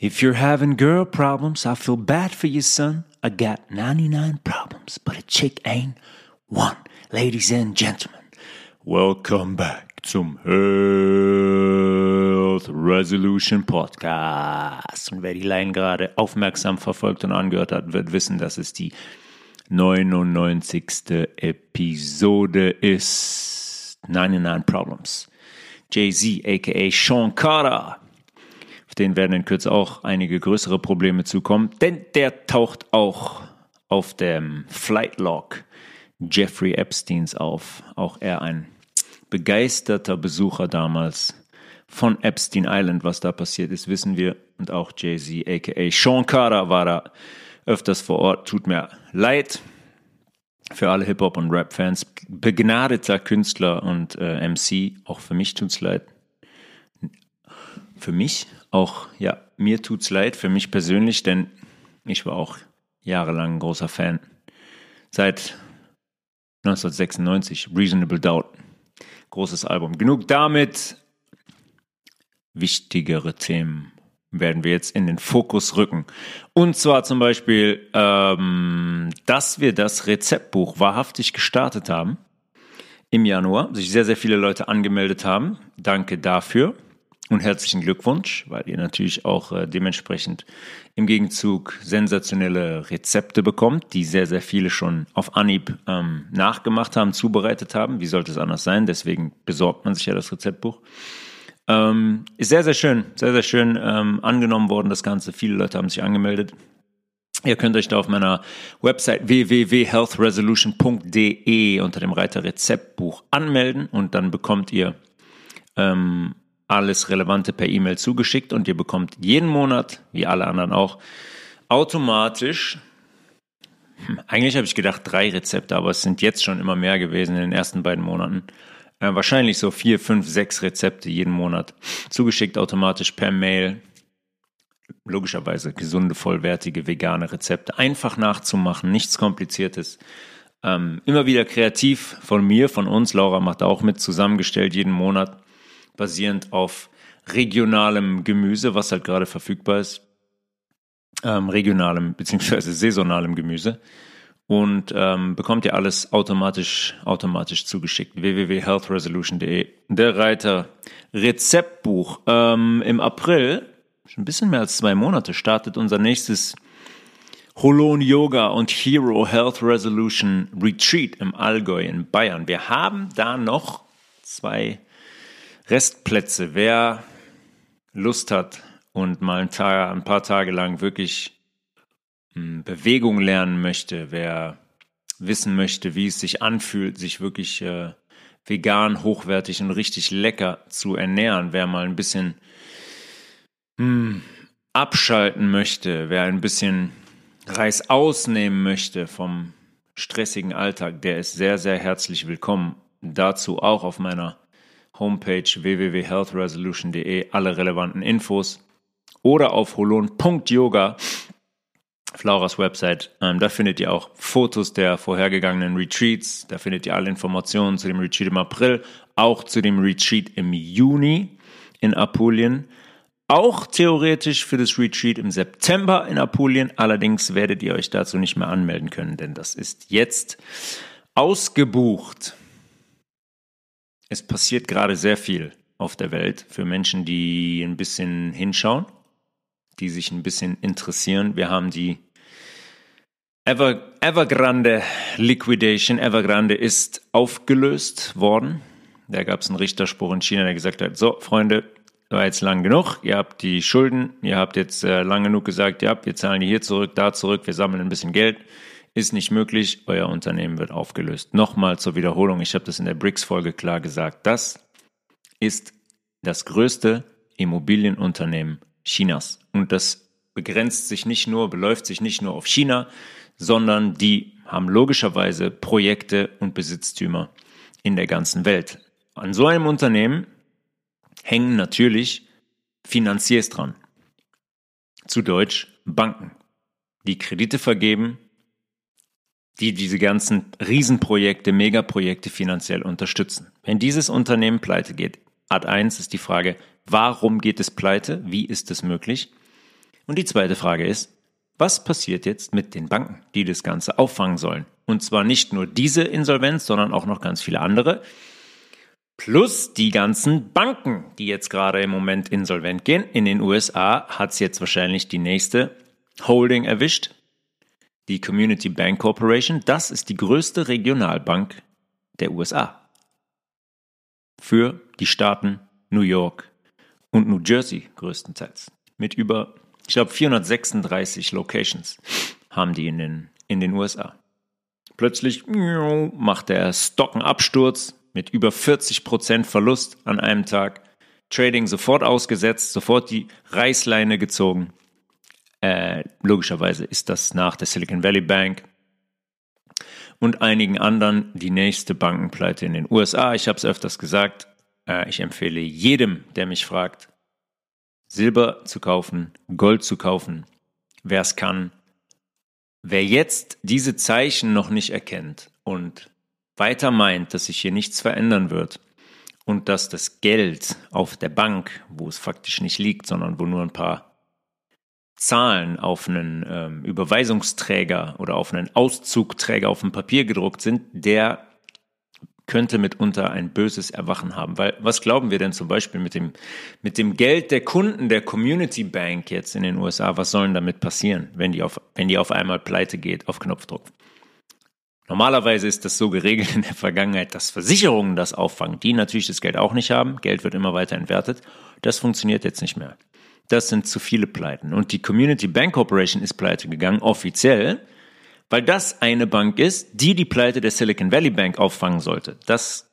If you're having girl problems, I feel bad for you, son. I got 99 problems, but a chick ain't one. Ladies and gentlemen, welcome back zum Health Resolution Podcast. Und wer die Line gerade aufmerksam verfolgt und angehört hat, wird wissen, dass es die 99. Episode ist. 99 Problems. Jay-Z, aka Sean Carter den werden in Kürze auch einige größere Probleme zukommen, denn der taucht auch auf dem Flight Log Jeffrey Epsteins auf. Auch er ein begeisterter Besucher damals von Epstein Island. Was da passiert ist, wissen wir. Und auch Jay-Z, aka Sean Carter, war da öfters vor Ort. Tut mir leid für alle Hip-Hop- und Rap-Fans. Begnadeter Künstler und äh, MC. Auch für mich tut's leid. Für mich auch, ja, mir tut's leid, für mich persönlich, denn ich war auch jahrelang ein großer Fan. Seit 1996, Reasonable Doubt. Großes Album. Genug damit. Wichtigere Themen werden wir jetzt in den Fokus rücken. Und zwar zum Beispiel, ähm, dass wir das Rezeptbuch wahrhaftig gestartet haben im Januar, sich sehr, sehr viele Leute angemeldet haben. Danke dafür und herzlichen Glückwunsch, weil ihr natürlich auch äh, dementsprechend im Gegenzug sensationelle Rezepte bekommt, die sehr, sehr viele schon auf Anhieb ähm, nachgemacht haben, zubereitet haben. Wie sollte es anders sein? Deswegen besorgt man sich ja das Rezeptbuch. Ähm, ist sehr, sehr schön, sehr, sehr schön ähm, angenommen worden, das Ganze. Viele Leute haben sich angemeldet. Ihr könnt euch da auf meiner Website www.healthresolution.de unter dem Reiter Rezeptbuch anmelden und dann bekommt ihr ähm, alles Relevante per E-Mail zugeschickt und ihr bekommt jeden Monat, wie alle anderen auch, automatisch, hm, eigentlich habe ich gedacht drei Rezepte, aber es sind jetzt schon immer mehr gewesen in den ersten beiden Monaten. Äh, wahrscheinlich so vier, fünf, sechs Rezepte jeden Monat zugeschickt automatisch per Mail. Logischerweise gesunde, vollwertige, vegane Rezepte. Einfach nachzumachen, nichts Kompliziertes. Ähm, immer wieder kreativ von mir, von uns. Laura macht auch mit, zusammengestellt jeden Monat basierend auf regionalem Gemüse, was halt gerade verfügbar ist. Ähm, regionalem bzw. saisonalem Gemüse. Und ähm, bekommt ihr alles automatisch, automatisch zugeschickt. www.healthresolution.de. Der Reiter Rezeptbuch. Ähm, Im April, schon ein bisschen mehr als zwei Monate, startet unser nächstes Holon Yoga und Hero Health Resolution Retreat im Allgäu in Bayern. Wir haben da noch zwei Restplätze. Wer Lust hat und mal ein, Tag, ein paar Tage lang wirklich hm, Bewegung lernen möchte, wer wissen möchte, wie es sich anfühlt, sich wirklich äh, vegan, hochwertig und richtig lecker zu ernähren, wer mal ein bisschen mh, hm, abschalten möchte, wer ein bisschen Reis ausnehmen möchte vom stressigen Alltag, der ist sehr, sehr herzlich willkommen. Dazu auch auf meiner Homepage www.healthresolution.de alle relevanten Infos oder auf holon.yoga, Flauras Website. Ähm, da findet ihr auch Fotos der vorhergegangenen Retreats. Da findet ihr alle Informationen zu dem Retreat im April, auch zu dem Retreat im Juni in Apulien. Auch theoretisch für das Retreat im September in Apulien. Allerdings werdet ihr euch dazu nicht mehr anmelden können, denn das ist jetzt ausgebucht es passiert gerade sehr viel auf der Welt für Menschen, die ein bisschen hinschauen, die sich ein bisschen interessieren. Wir haben die Ever, Evergrande Liquidation. Evergrande ist aufgelöst worden. Da gab es einen Richterspruch in China, der gesagt hat, so Freunde, war jetzt lang genug, ihr habt die Schulden, ihr habt jetzt äh, lang genug gesagt, ja, wir zahlen die hier zurück, da zurück, wir sammeln ein bisschen Geld ist nicht möglich, euer Unternehmen wird aufgelöst. Nochmal zur Wiederholung, ich habe das in der BRICS-Folge klar gesagt, das ist das größte Immobilienunternehmen Chinas. Und das begrenzt sich nicht nur, beläuft sich nicht nur auf China, sondern die haben logischerweise Projekte und Besitztümer in der ganzen Welt. An so einem Unternehmen hängen natürlich Finanziers dran. Zu Deutsch Banken, die Kredite vergeben die diese ganzen Riesenprojekte, Megaprojekte finanziell unterstützen. Wenn dieses Unternehmen pleite geht, Art 1 ist die Frage, warum geht es pleite? Wie ist es möglich? Und die zweite Frage ist, was passiert jetzt mit den Banken, die das Ganze auffangen sollen? Und zwar nicht nur diese Insolvenz, sondern auch noch ganz viele andere. Plus die ganzen Banken, die jetzt gerade im Moment insolvent gehen. In den USA hat es jetzt wahrscheinlich die nächste Holding erwischt. Die Community Bank Corporation. Das ist die größte Regionalbank der USA. Für die Staaten New York und New Jersey größtenteils. Mit über, ich glaube, 436 Locations haben die in den, in den USA. Plötzlich macht der Stock einen Absturz mit über 40 Prozent Verlust an einem Tag. Trading sofort ausgesetzt, sofort die Reißleine gezogen. Äh, logischerweise ist das nach der Silicon Valley Bank und einigen anderen die nächste Bankenpleite in den USA. Ich habe es öfters gesagt. Äh, ich empfehle jedem, der mich fragt, Silber zu kaufen, Gold zu kaufen, wer es kann. Wer jetzt diese Zeichen noch nicht erkennt und weiter meint, dass sich hier nichts verändern wird und dass das Geld auf der Bank, wo es faktisch nicht liegt, sondern wo nur ein paar Zahlen auf einen ähm, Überweisungsträger oder auf einen Auszugträger auf dem Papier gedruckt sind, der könnte mitunter ein böses Erwachen haben. Weil was glauben wir denn zum Beispiel mit dem, mit dem Geld der Kunden der Community Bank jetzt in den USA? Was soll denn damit passieren, wenn die auf, wenn die auf einmal pleite geht auf Knopfdruck? Normalerweise ist das so geregelt in der Vergangenheit, dass Versicherungen das auffangen, die natürlich das Geld auch nicht haben. Geld wird immer weiter entwertet. Das funktioniert jetzt nicht mehr. Das sind zu viele Pleiten. Und die Community Bank Corporation ist pleite gegangen, offiziell, weil das eine Bank ist, die die Pleite der Silicon Valley Bank auffangen sollte. Das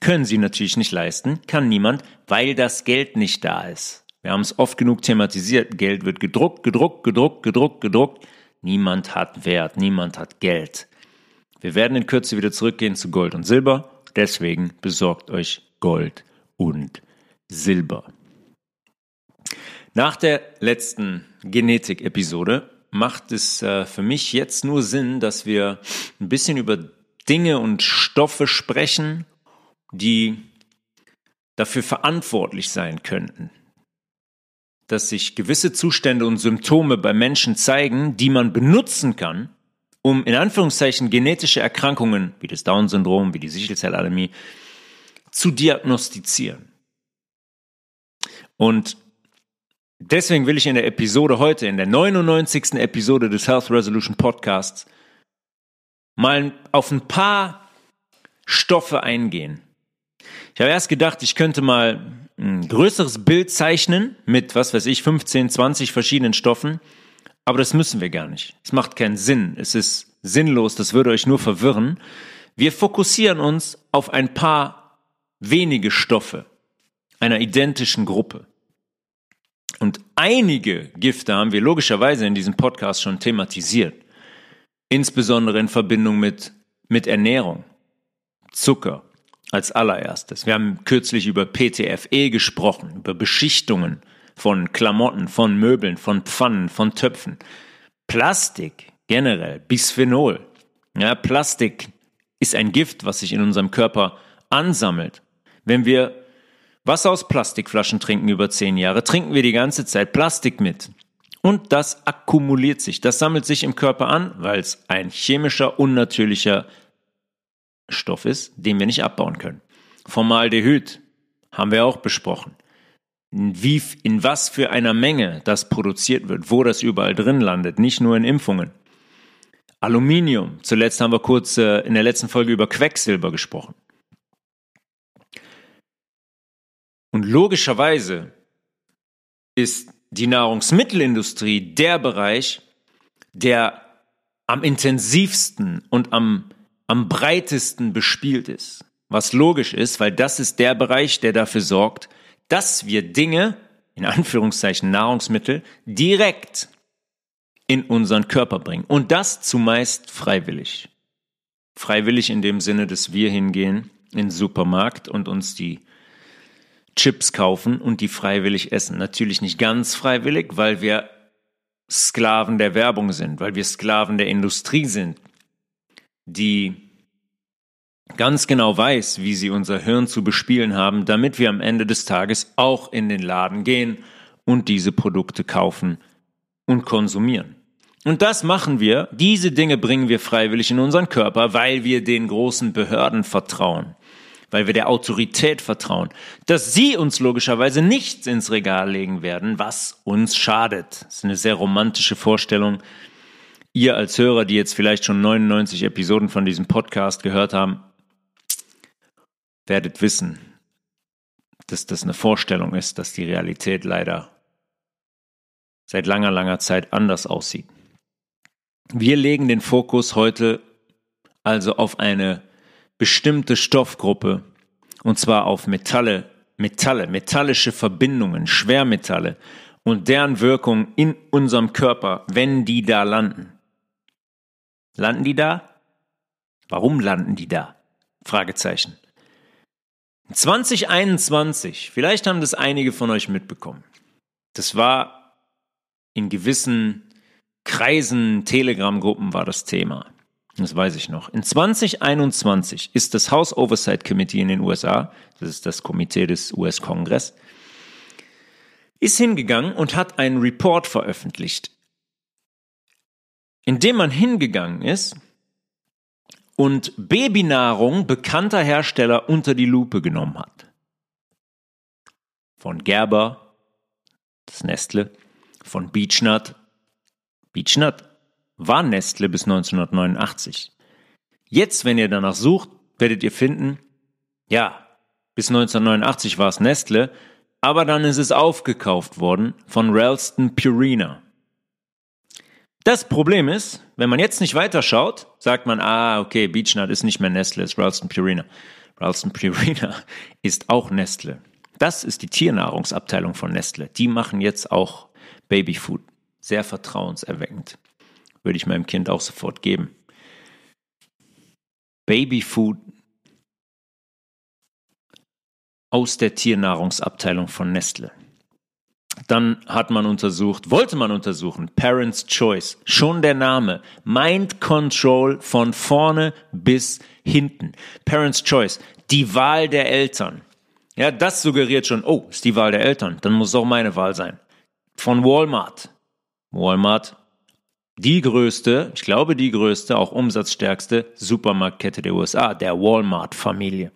können sie natürlich nicht leisten, kann niemand, weil das Geld nicht da ist. Wir haben es oft genug thematisiert. Geld wird gedruckt, gedruckt, gedruckt, gedruckt, gedruckt. Niemand hat Wert, niemand hat Geld. Wir werden in Kürze wieder zurückgehen zu Gold und Silber. Deswegen besorgt euch Gold und Silber. Nach der letzten Genetik-Episode macht es äh, für mich jetzt nur Sinn, dass wir ein bisschen über Dinge und Stoffe sprechen, die dafür verantwortlich sein könnten, dass sich gewisse Zustände und Symptome bei Menschen zeigen, die man benutzen kann, um in Anführungszeichen genetische Erkrankungen wie das Down-Syndrom, wie die Sichelzellanämie zu diagnostizieren. Und deswegen will ich in der Episode heute, in der 99. Episode des Health Resolution Podcasts, mal auf ein paar Stoffe eingehen. Ich habe erst gedacht, ich könnte mal ein größeres Bild zeichnen mit, was weiß ich, 15, 20 verschiedenen Stoffen aber das müssen wir gar nicht. Es macht keinen Sinn. Es ist sinnlos. Das würde euch nur verwirren. Wir fokussieren uns auf ein paar wenige Stoffe einer identischen Gruppe. Und einige Gifte haben wir logischerweise in diesem Podcast schon thematisiert. Insbesondere in Verbindung mit, mit Ernährung. Zucker als allererstes. Wir haben kürzlich über PTFE gesprochen, über Beschichtungen von Klamotten, von Möbeln, von Pfannen, von Töpfen. Plastik generell, Bisphenol. Ja, Plastik ist ein Gift, was sich in unserem Körper ansammelt. Wenn wir Wasser aus Plastikflaschen trinken über zehn Jahre, trinken wir die ganze Zeit Plastik mit. Und das akkumuliert sich, das sammelt sich im Körper an, weil es ein chemischer, unnatürlicher Stoff ist, den wir nicht abbauen können. Formaldehyd haben wir auch besprochen wie, in was für einer Menge das produziert wird, wo das überall drin landet, nicht nur in Impfungen. Aluminium. Zuletzt haben wir kurz äh, in der letzten Folge über Quecksilber gesprochen. Und logischerweise ist die Nahrungsmittelindustrie der Bereich, der am intensivsten und am, am breitesten bespielt ist. Was logisch ist, weil das ist der Bereich, der dafür sorgt, dass wir Dinge, in Anführungszeichen Nahrungsmittel, direkt in unseren Körper bringen. Und das zumeist freiwillig. Freiwillig in dem Sinne, dass wir hingehen in den Supermarkt und uns die Chips kaufen und die freiwillig essen. Natürlich nicht ganz freiwillig, weil wir Sklaven der Werbung sind, weil wir Sklaven der Industrie sind, die ganz genau weiß, wie sie unser Hirn zu bespielen haben, damit wir am Ende des Tages auch in den Laden gehen und diese Produkte kaufen, und konsumieren. Und das machen wir, diese Dinge bringen wir freiwillig in unseren Körper, weil wir den großen Behörden vertrauen, weil wir der Autorität vertrauen, dass sie uns logischerweise nichts ins Regal legen werden, was uns schadet. Das ist eine sehr romantische Vorstellung. Ihr als Hörer, die jetzt vielleicht schon 99 Episoden von diesem Podcast gehört haben, werdet wissen, dass das eine Vorstellung ist, dass die Realität leider seit langer, langer Zeit anders aussieht. Wir legen den Fokus heute also auf eine bestimmte Stoffgruppe, und zwar auf Metalle, Metalle, metallische Verbindungen, Schwermetalle und deren Wirkung in unserem Körper, wenn die da landen. Landen die da? Warum landen die da? Fragezeichen. 2021, vielleicht haben das einige von euch mitbekommen. Das war in gewissen Kreisen, Telegram-Gruppen war das Thema. Das weiß ich noch. In 2021 ist das House Oversight Committee in den USA, das ist das Komitee des US-Kongress, ist hingegangen und hat einen Report veröffentlicht, in dem man hingegangen ist und Babynahrung bekannter Hersteller unter die Lupe genommen hat. Von Gerber, das Nestle, von Beechnut, Beechnut war Nestle bis 1989. Jetzt, wenn ihr danach sucht, werdet ihr finden, ja, bis 1989 war es Nestle, aber dann ist es aufgekauft worden von Ralston Purina. Das Problem ist, wenn man jetzt nicht weiterschaut, sagt man, ah, okay, Beechnut ist nicht mehr Nestle, ist Ralston Purina. Ralston Purina ist auch Nestle. Das ist die Tiernahrungsabteilung von Nestle. Die machen jetzt auch Babyfood sehr vertrauenserweckend. Würde ich meinem Kind auch sofort geben. Babyfood aus der Tiernahrungsabteilung von Nestle. Dann hat man untersucht, wollte man untersuchen, Parents Choice, schon der Name, Mind Control von vorne bis hinten. Parents Choice, die Wahl der Eltern. Ja, das suggeriert schon, oh, ist die Wahl der Eltern, dann muss auch meine Wahl sein. Von Walmart, Walmart, die größte, ich glaube die größte, auch umsatzstärkste Supermarktkette der USA, der Walmart-Familie.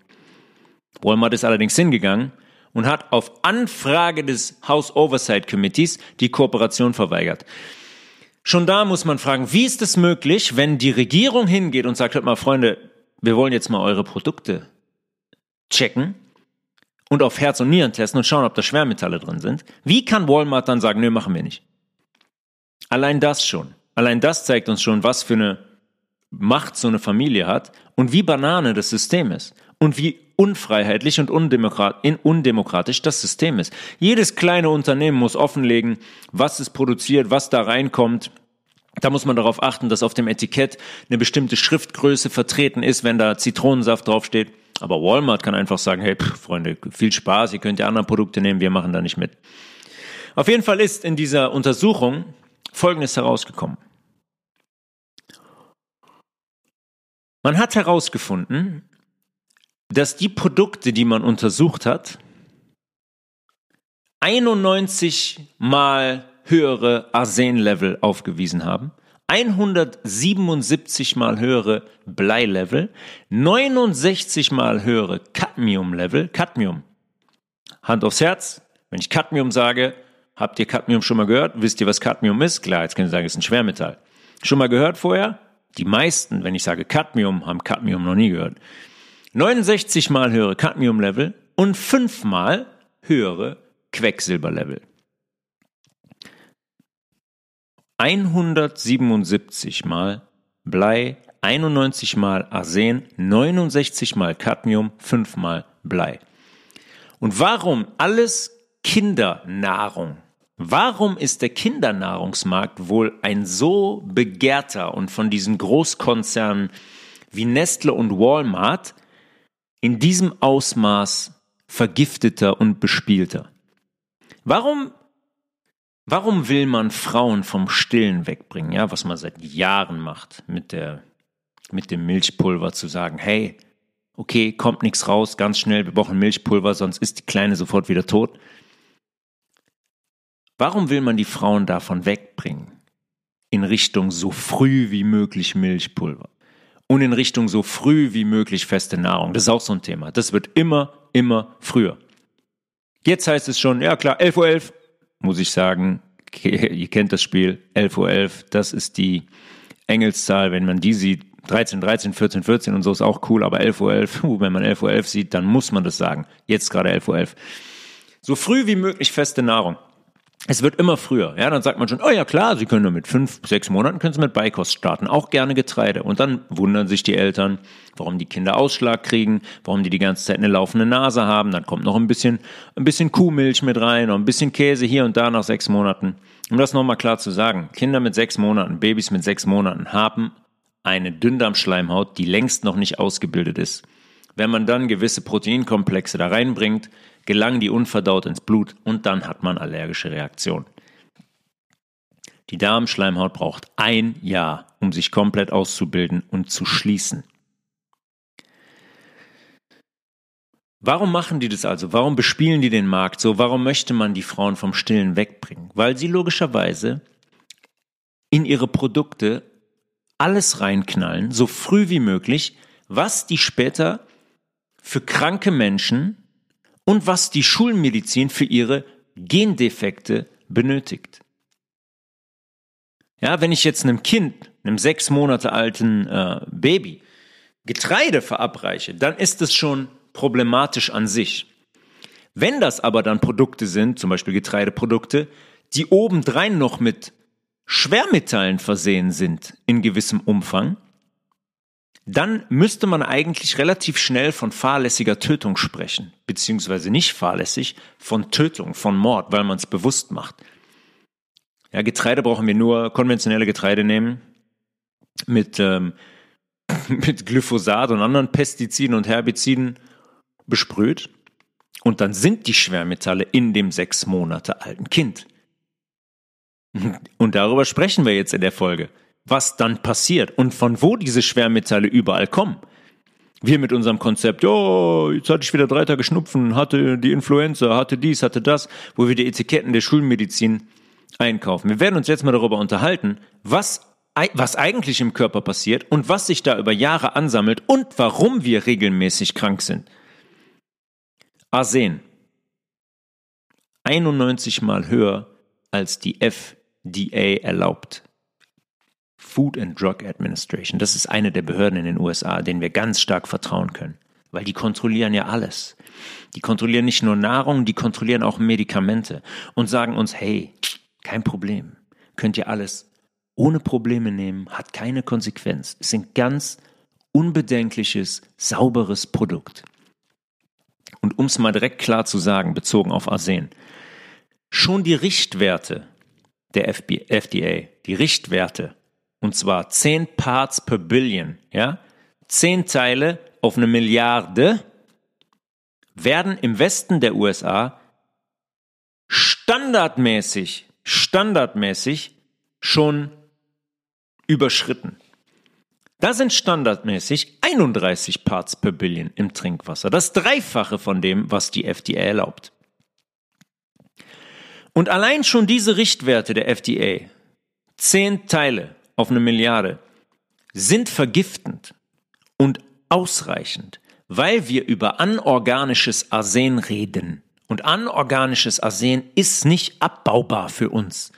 Walmart ist allerdings hingegangen und hat auf Anfrage des House Oversight Committees die Kooperation verweigert. Schon da muss man fragen, wie ist es möglich, wenn die Regierung hingeht und sagt, hört mal, Freunde, wir wollen jetzt mal eure Produkte checken und auf Herz und Nieren testen und schauen, ob da Schwermetalle drin sind. Wie kann Walmart dann sagen, nö, machen wir nicht? Allein das schon. Allein das zeigt uns schon, was für eine Macht so eine Familie hat und wie Banane das System ist und wie unfreiheitlich und undemokratisch das System ist. Jedes kleine Unternehmen muss offenlegen, was es produziert, was da reinkommt. Da muss man darauf achten, dass auf dem Etikett eine bestimmte Schriftgröße vertreten ist, wenn da Zitronensaft draufsteht. Aber Walmart kann einfach sagen, hey, pff, Freunde, viel Spaß, ihr könnt ja andere Produkte nehmen, wir machen da nicht mit. Auf jeden Fall ist in dieser Untersuchung Folgendes herausgekommen. Man hat herausgefunden, dass die Produkte, die man untersucht hat, 91 mal höhere Arsenlevel aufgewiesen haben, 177 mal höhere Bleilevel, 69 mal höhere Cadmiumlevel, Cadmium. Hand aufs Herz, wenn ich Cadmium sage, Habt ihr Cadmium schon mal gehört? Wisst ihr, was Cadmium ist? Klar, jetzt könnt ihr sagen, es ist ein Schwermetall. Schon mal gehört vorher? Die meisten, wenn ich sage Cadmium, haben Cadmium noch nie gehört. 69 mal höhere Cadmium-Level und 5 mal höhere Quecksilber-Level. 177 mal Blei, 91 mal Arsen, 69 mal Cadmium, 5 mal Blei. Und warum alles Kindernahrung? Warum ist der Kindernahrungsmarkt wohl ein so begehrter und von diesen Großkonzernen wie Nestle und Walmart in diesem Ausmaß vergifteter und bespielter? Warum, warum will man Frauen vom Stillen wegbringen? Ja, was man seit Jahren macht mit der, mit dem Milchpulver zu sagen, hey, okay, kommt nichts raus, ganz schnell, wir brauchen Milchpulver, sonst ist die Kleine sofort wieder tot. Warum will man die Frauen davon wegbringen? In Richtung so früh wie möglich Milchpulver und in Richtung so früh wie möglich feste Nahrung. Das ist auch so ein Thema. Das wird immer, immer früher. Jetzt heißt es schon, ja klar, 11.11 Uhr, 11, muss ich sagen, ihr kennt das Spiel, 11.11 Uhr, 11, das ist die Engelszahl, wenn man die sieht, 13, 13, 14, 14 und so ist auch cool, aber 11.11 Uhr, 11, wenn man 11.11 Uhr 11 sieht, dann muss man das sagen. Jetzt gerade 11.11 Uhr. 11. So früh wie möglich feste Nahrung. Es wird immer früher. Ja, dann sagt man schon, oh ja klar, Sie können nur mit fünf, sechs Monaten können Sie mit Beikost starten, auch gerne Getreide. Und dann wundern sich die Eltern, warum die Kinder Ausschlag kriegen, warum die die ganze Zeit eine laufende Nase haben. Dann kommt noch ein bisschen, ein bisschen Kuhmilch mit rein, noch ein bisschen Käse hier und da nach sechs Monaten. Um das nochmal klar zu sagen, Kinder mit sechs Monaten, Babys mit sechs Monaten haben eine Dünndarmschleimhaut, die längst noch nicht ausgebildet ist. Wenn man dann gewisse Proteinkomplexe da reinbringt, gelangen die unverdaut ins Blut und dann hat man allergische Reaktionen. Die Darmschleimhaut braucht ein Jahr, um sich komplett auszubilden und zu schließen. Warum machen die das also? Warum bespielen die den Markt so? Warum möchte man die Frauen vom Stillen wegbringen? Weil sie logischerweise in ihre Produkte alles reinknallen, so früh wie möglich, was die später für kranke Menschen und was die Schulmedizin für ihre Gendefekte benötigt. Ja, wenn ich jetzt einem Kind, einem sechs Monate alten äh, Baby, Getreide verabreiche, dann ist es schon problematisch an sich. Wenn das aber dann Produkte sind, zum Beispiel Getreideprodukte, die obendrein noch mit Schwermetallen versehen sind in gewissem Umfang, dann müsste man eigentlich relativ schnell von fahrlässiger Tötung sprechen, beziehungsweise nicht fahrlässig, von Tötung, von Mord, weil man es bewusst macht. Ja, Getreide brauchen wir nur konventionelle Getreide nehmen mit, ähm, mit Glyphosat und anderen Pestiziden und Herbiziden besprüht und dann sind die Schwermetalle in dem sechs Monate alten Kind. Und darüber sprechen wir jetzt in der Folge was dann passiert und von wo diese Schwermetalle überall kommen. Wir mit unserem Konzept, oh, jetzt hatte ich wieder drei Tage Schnupfen, hatte die Influenza, hatte dies, hatte das, wo wir die Etiketten der Schulmedizin einkaufen. Wir werden uns jetzt mal darüber unterhalten, was, was eigentlich im Körper passiert und was sich da über Jahre ansammelt und warum wir regelmäßig krank sind. Arsen. 91 mal höher als die FDA erlaubt. Food and Drug Administration. Das ist eine der Behörden in den USA, denen wir ganz stark vertrauen können. Weil die kontrollieren ja alles. Die kontrollieren nicht nur Nahrung, die kontrollieren auch Medikamente und sagen uns, hey, kein Problem. Könnt ihr alles ohne Probleme nehmen, hat keine Konsequenz. Es ist ein ganz unbedenkliches, sauberes Produkt. Und um es mal direkt klar zu sagen, bezogen auf Arsen, schon die Richtwerte der FDA, die Richtwerte und zwar 10 Parts per Billion, ja, 10 Teile auf eine Milliarde, werden im Westen der USA standardmäßig, standardmäßig schon überschritten. Da sind standardmäßig 31 Parts per Billion im Trinkwasser. Das Dreifache von dem, was die FDA erlaubt. Und allein schon diese Richtwerte der FDA, 10 Teile auf eine Milliarde sind vergiftend und ausreichend, weil wir über anorganisches Arsen reden. Und anorganisches Arsen ist nicht abbaubar für uns.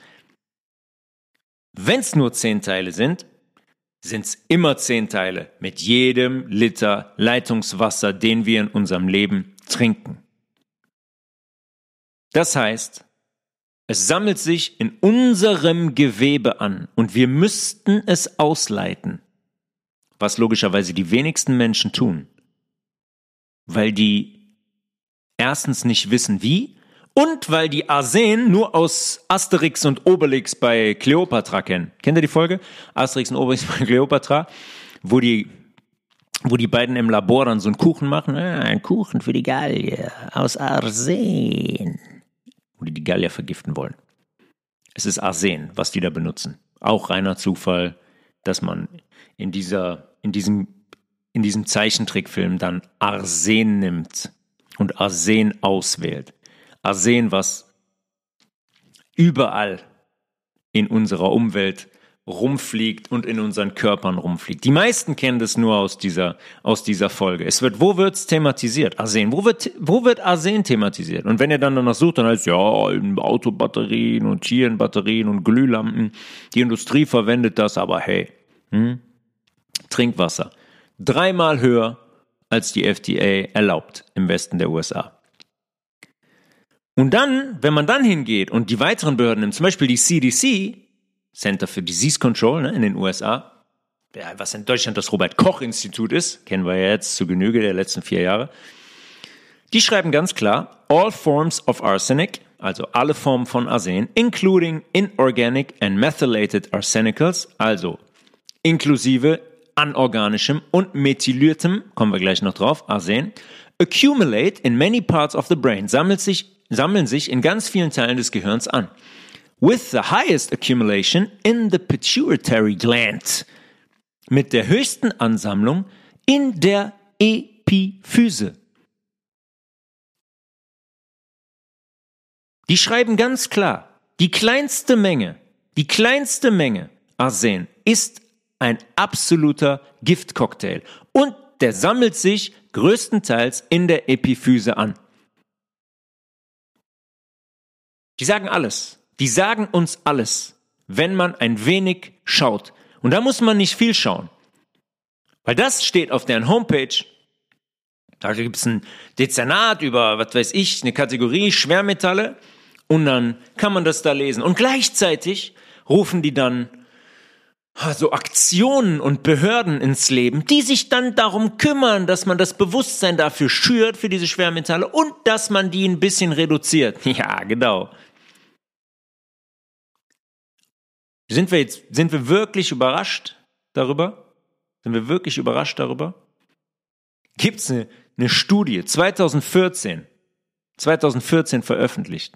Wenn es nur zehn Teile sind, sind es immer zehn Teile mit jedem Liter Leitungswasser, den wir in unserem Leben trinken. Das heißt, es sammelt sich in unserem Gewebe an und wir müssten es ausleiten, was logischerweise die wenigsten Menschen tun, weil die erstens nicht wissen wie und weil die Arsen nur aus Asterix und Obelix bei Cleopatra kennen. Kennt ihr die Folge? Asterix und Obelix bei Cleopatra, wo die wo die beiden im Labor dann so einen Kuchen machen. Ah, ein Kuchen für die Gallier aus Arsen wo die die Gallier vergiften wollen. Es ist Arsen, was die da benutzen. Auch reiner Zufall, dass man in dieser, in diesem, in diesem Zeichentrickfilm dann Arsen nimmt und Arsen auswählt. Arsen, was überall in unserer Umwelt rumfliegt und in unseren Körpern rumfliegt. Die meisten kennen das nur aus dieser, aus dieser Folge. Es wird, wo wird's thematisiert? Arsen. Wo wird, wo wird Arsen thematisiert? Und wenn ihr dann danach sucht, dann heißt ja, Autobatterien und hier in Batterien und Glühlampen. Die Industrie verwendet das, aber hey, hm? Trinkwasser. Dreimal höher als die FDA erlaubt im Westen der USA. Und dann, wenn man dann hingeht und die weiteren Behörden nimmt, zum Beispiel die CDC, Center for Disease Control ne, in den USA, ja, was in Deutschland das Robert Koch Institut ist, kennen wir ja jetzt zu Genüge der letzten vier Jahre, die schreiben ganz klar, all forms of arsenic, also alle Formen von Arsen, including inorganic and methylated arsenicals, also inklusive anorganischem und methyliertem, kommen wir gleich noch drauf, Arsen, accumulate in many parts of the brain, sammelt sich, sammeln sich in ganz vielen Teilen des Gehirns an with the highest accumulation in the pituitary gland. Mit der höchsten Ansammlung in der Epiphyse. Die schreiben ganz klar, die kleinste Menge, die kleinste Menge Arsen ist ein absoluter Giftcocktail und der sammelt sich größtenteils in der Epiphyse an. Die sagen alles. Die sagen uns alles, wenn man ein wenig schaut. Und da muss man nicht viel schauen. Weil das steht auf deren Homepage. Da gibt es ein Dezernat über, was weiß ich, eine Kategorie Schwermetalle. Und dann kann man das da lesen. Und gleichzeitig rufen die dann so Aktionen und Behörden ins Leben, die sich dann darum kümmern, dass man das Bewusstsein dafür schürt, für diese Schwermetalle und dass man die ein bisschen reduziert. Ja, genau. Sind wir jetzt, sind wir wirklich überrascht darüber? Sind wir wirklich überrascht darüber? Gibt es eine, eine Studie 2014, 2014 veröffentlicht.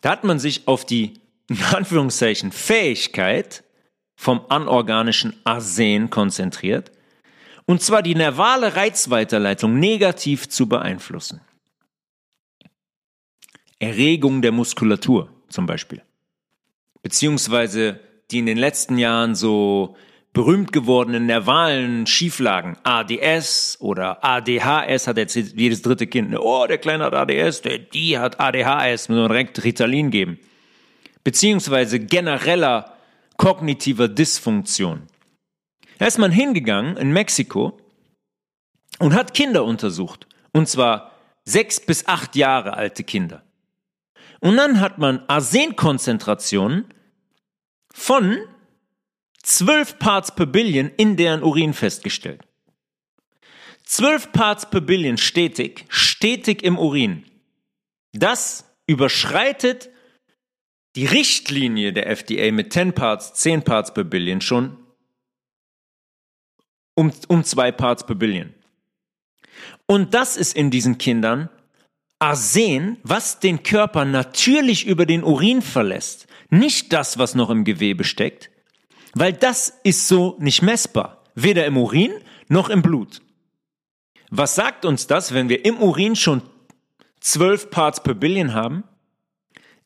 Da hat man sich auf die, in Anführungszeichen, Fähigkeit vom anorganischen Arsen konzentriert, und zwar die nervale Reizweiterleitung negativ zu beeinflussen. Erregung der Muskulatur zum Beispiel beziehungsweise die in den letzten Jahren so berühmt gewordenen nervalen Schieflagen, ADS oder ADHS hat jetzt jedes dritte Kind, oh, der Kleine hat ADS, der, die hat ADHS, muss man direkt Ritalin geben. Beziehungsweise genereller kognitiver Dysfunktion. Da ist man hingegangen in Mexiko und hat Kinder untersucht. Und zwar sechs bis acht Jahre alte Kinder. Und dann hat man Arsenkonzentrationen von 12 Parts per Billion in deren Urin festgestellt. 12 Parts per Billion stetig, stetig im Urin. Das überschreitet die Richtlinie der FDA mit 10 Parts, 10 Parts per Billion schon um, um 2 Parts per Billion. Und das ist in diesen Kindern Arsen, was den Körper natürlich über den Urin verlässt, nicht das, was noch im Gewebe steckt, weil das ist so nicht messbar, weder im Urin noch im Blut. Was sagt uns das, wenn wir im Urin schon 12 Parts per Billion haben?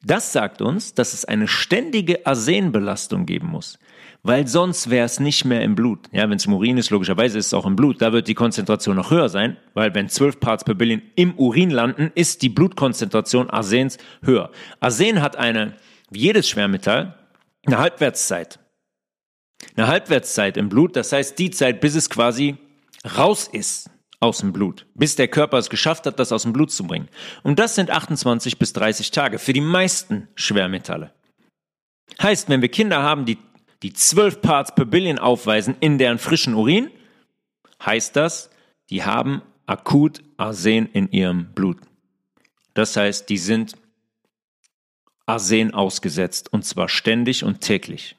Das sagt uns, dass es eine ständige Arsenbelastung geben muss weil sonst wäre es nicht mehr im Blut. Ja, wenn es im Urin ist, logischerweise ist es auch im Blut. Da wird die Konzentration noch höher sein, weil wenn 12 Parts per Billion im Urin landen, ist die Blutkonzentration Arsens höher. Arsen hat eine, wie jedes Schwermetall, eine Halbwertszeit. Eine Halbwertszeit im Blut, das heißt die Zeit, bis es quasi raus ist aus dem Blut, bis der Körper es geschafft hat, das aus dem Blut zu bringen. Und das sind 28 bis 30 Tage für die meisten Schwermetalle. Heißt, wenn wir Kinder haben, die die 12 Parts per Billion aufweisen in deren frischen Urin, heißt das, die haben akut Arsen in ihrem Blut. Das heißt, die sind Arsen ausgesetzt und zwar ständig und täglich.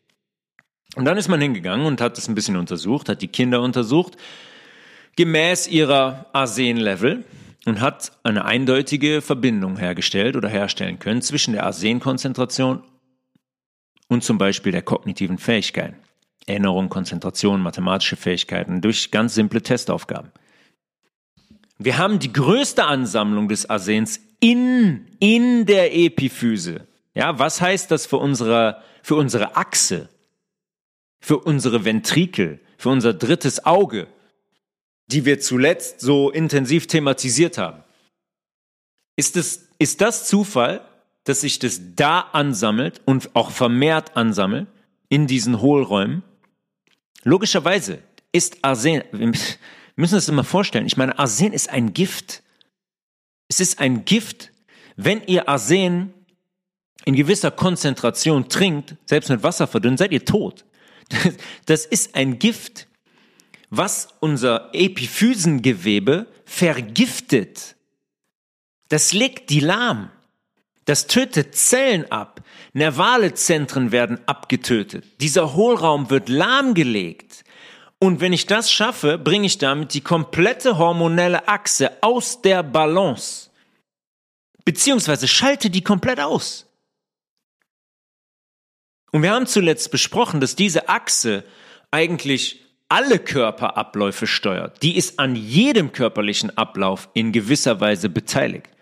Und dann ist man hingegangen und hat es ein bisschen untersucht, hat die Kinder untersucht, gemäß ihrer Arsen-Level und hat eine eindeutige Verbindung hergestellt oder herstellen können zwischen der Arsenkonzentration und zum Beispiel der kognitiven Fähigkeiten. Erinnerung, Konzentration, mathematische Fähigkeiten durch ganz simple Testaufgaben. Wir haben die größte Ansammlung des Arsens in, in der Epiphyse. Ja, was heißt das für unsere, für unsere Achse? Für unsere Ventrikel? Für unser drittes Auge? Die wir zuletzt so intensiv thematisiert haben. Ist es, ist das Zufall, dass sich das da ansammelt und auch vermehrt ansammelt in diesen Hohlräumen? Logischerweise ist Arsen, wir müssen uns das immer vorstellen. Ich meine, Arsen ist ein Gift. Es ist ein Gift. Wenn ihr Arsen in gewisser Konzentration trinkt, selbst mit Wasser verdünnt, seid ihr tot. Das ist ein Gift, was unser Epiphysengewebe vergiftet. Das legt die lahm. Das tötet Zellen ab. Nervale Zentren werden abgetötet. Dieser Hohlraum wird lahmgelegt. Und wenn ich das schaffe, bringe ich damit die komplette hormonelle Achse aus der Balance. Beziehungsweise schalte die komplett aus. Und wir haben zuletzt besprochen, dass diese Achse eigentlich alle Körperabläufe steuert. Die ist an jedem körperlichen Ablauf in gewisser Weise beteiligt.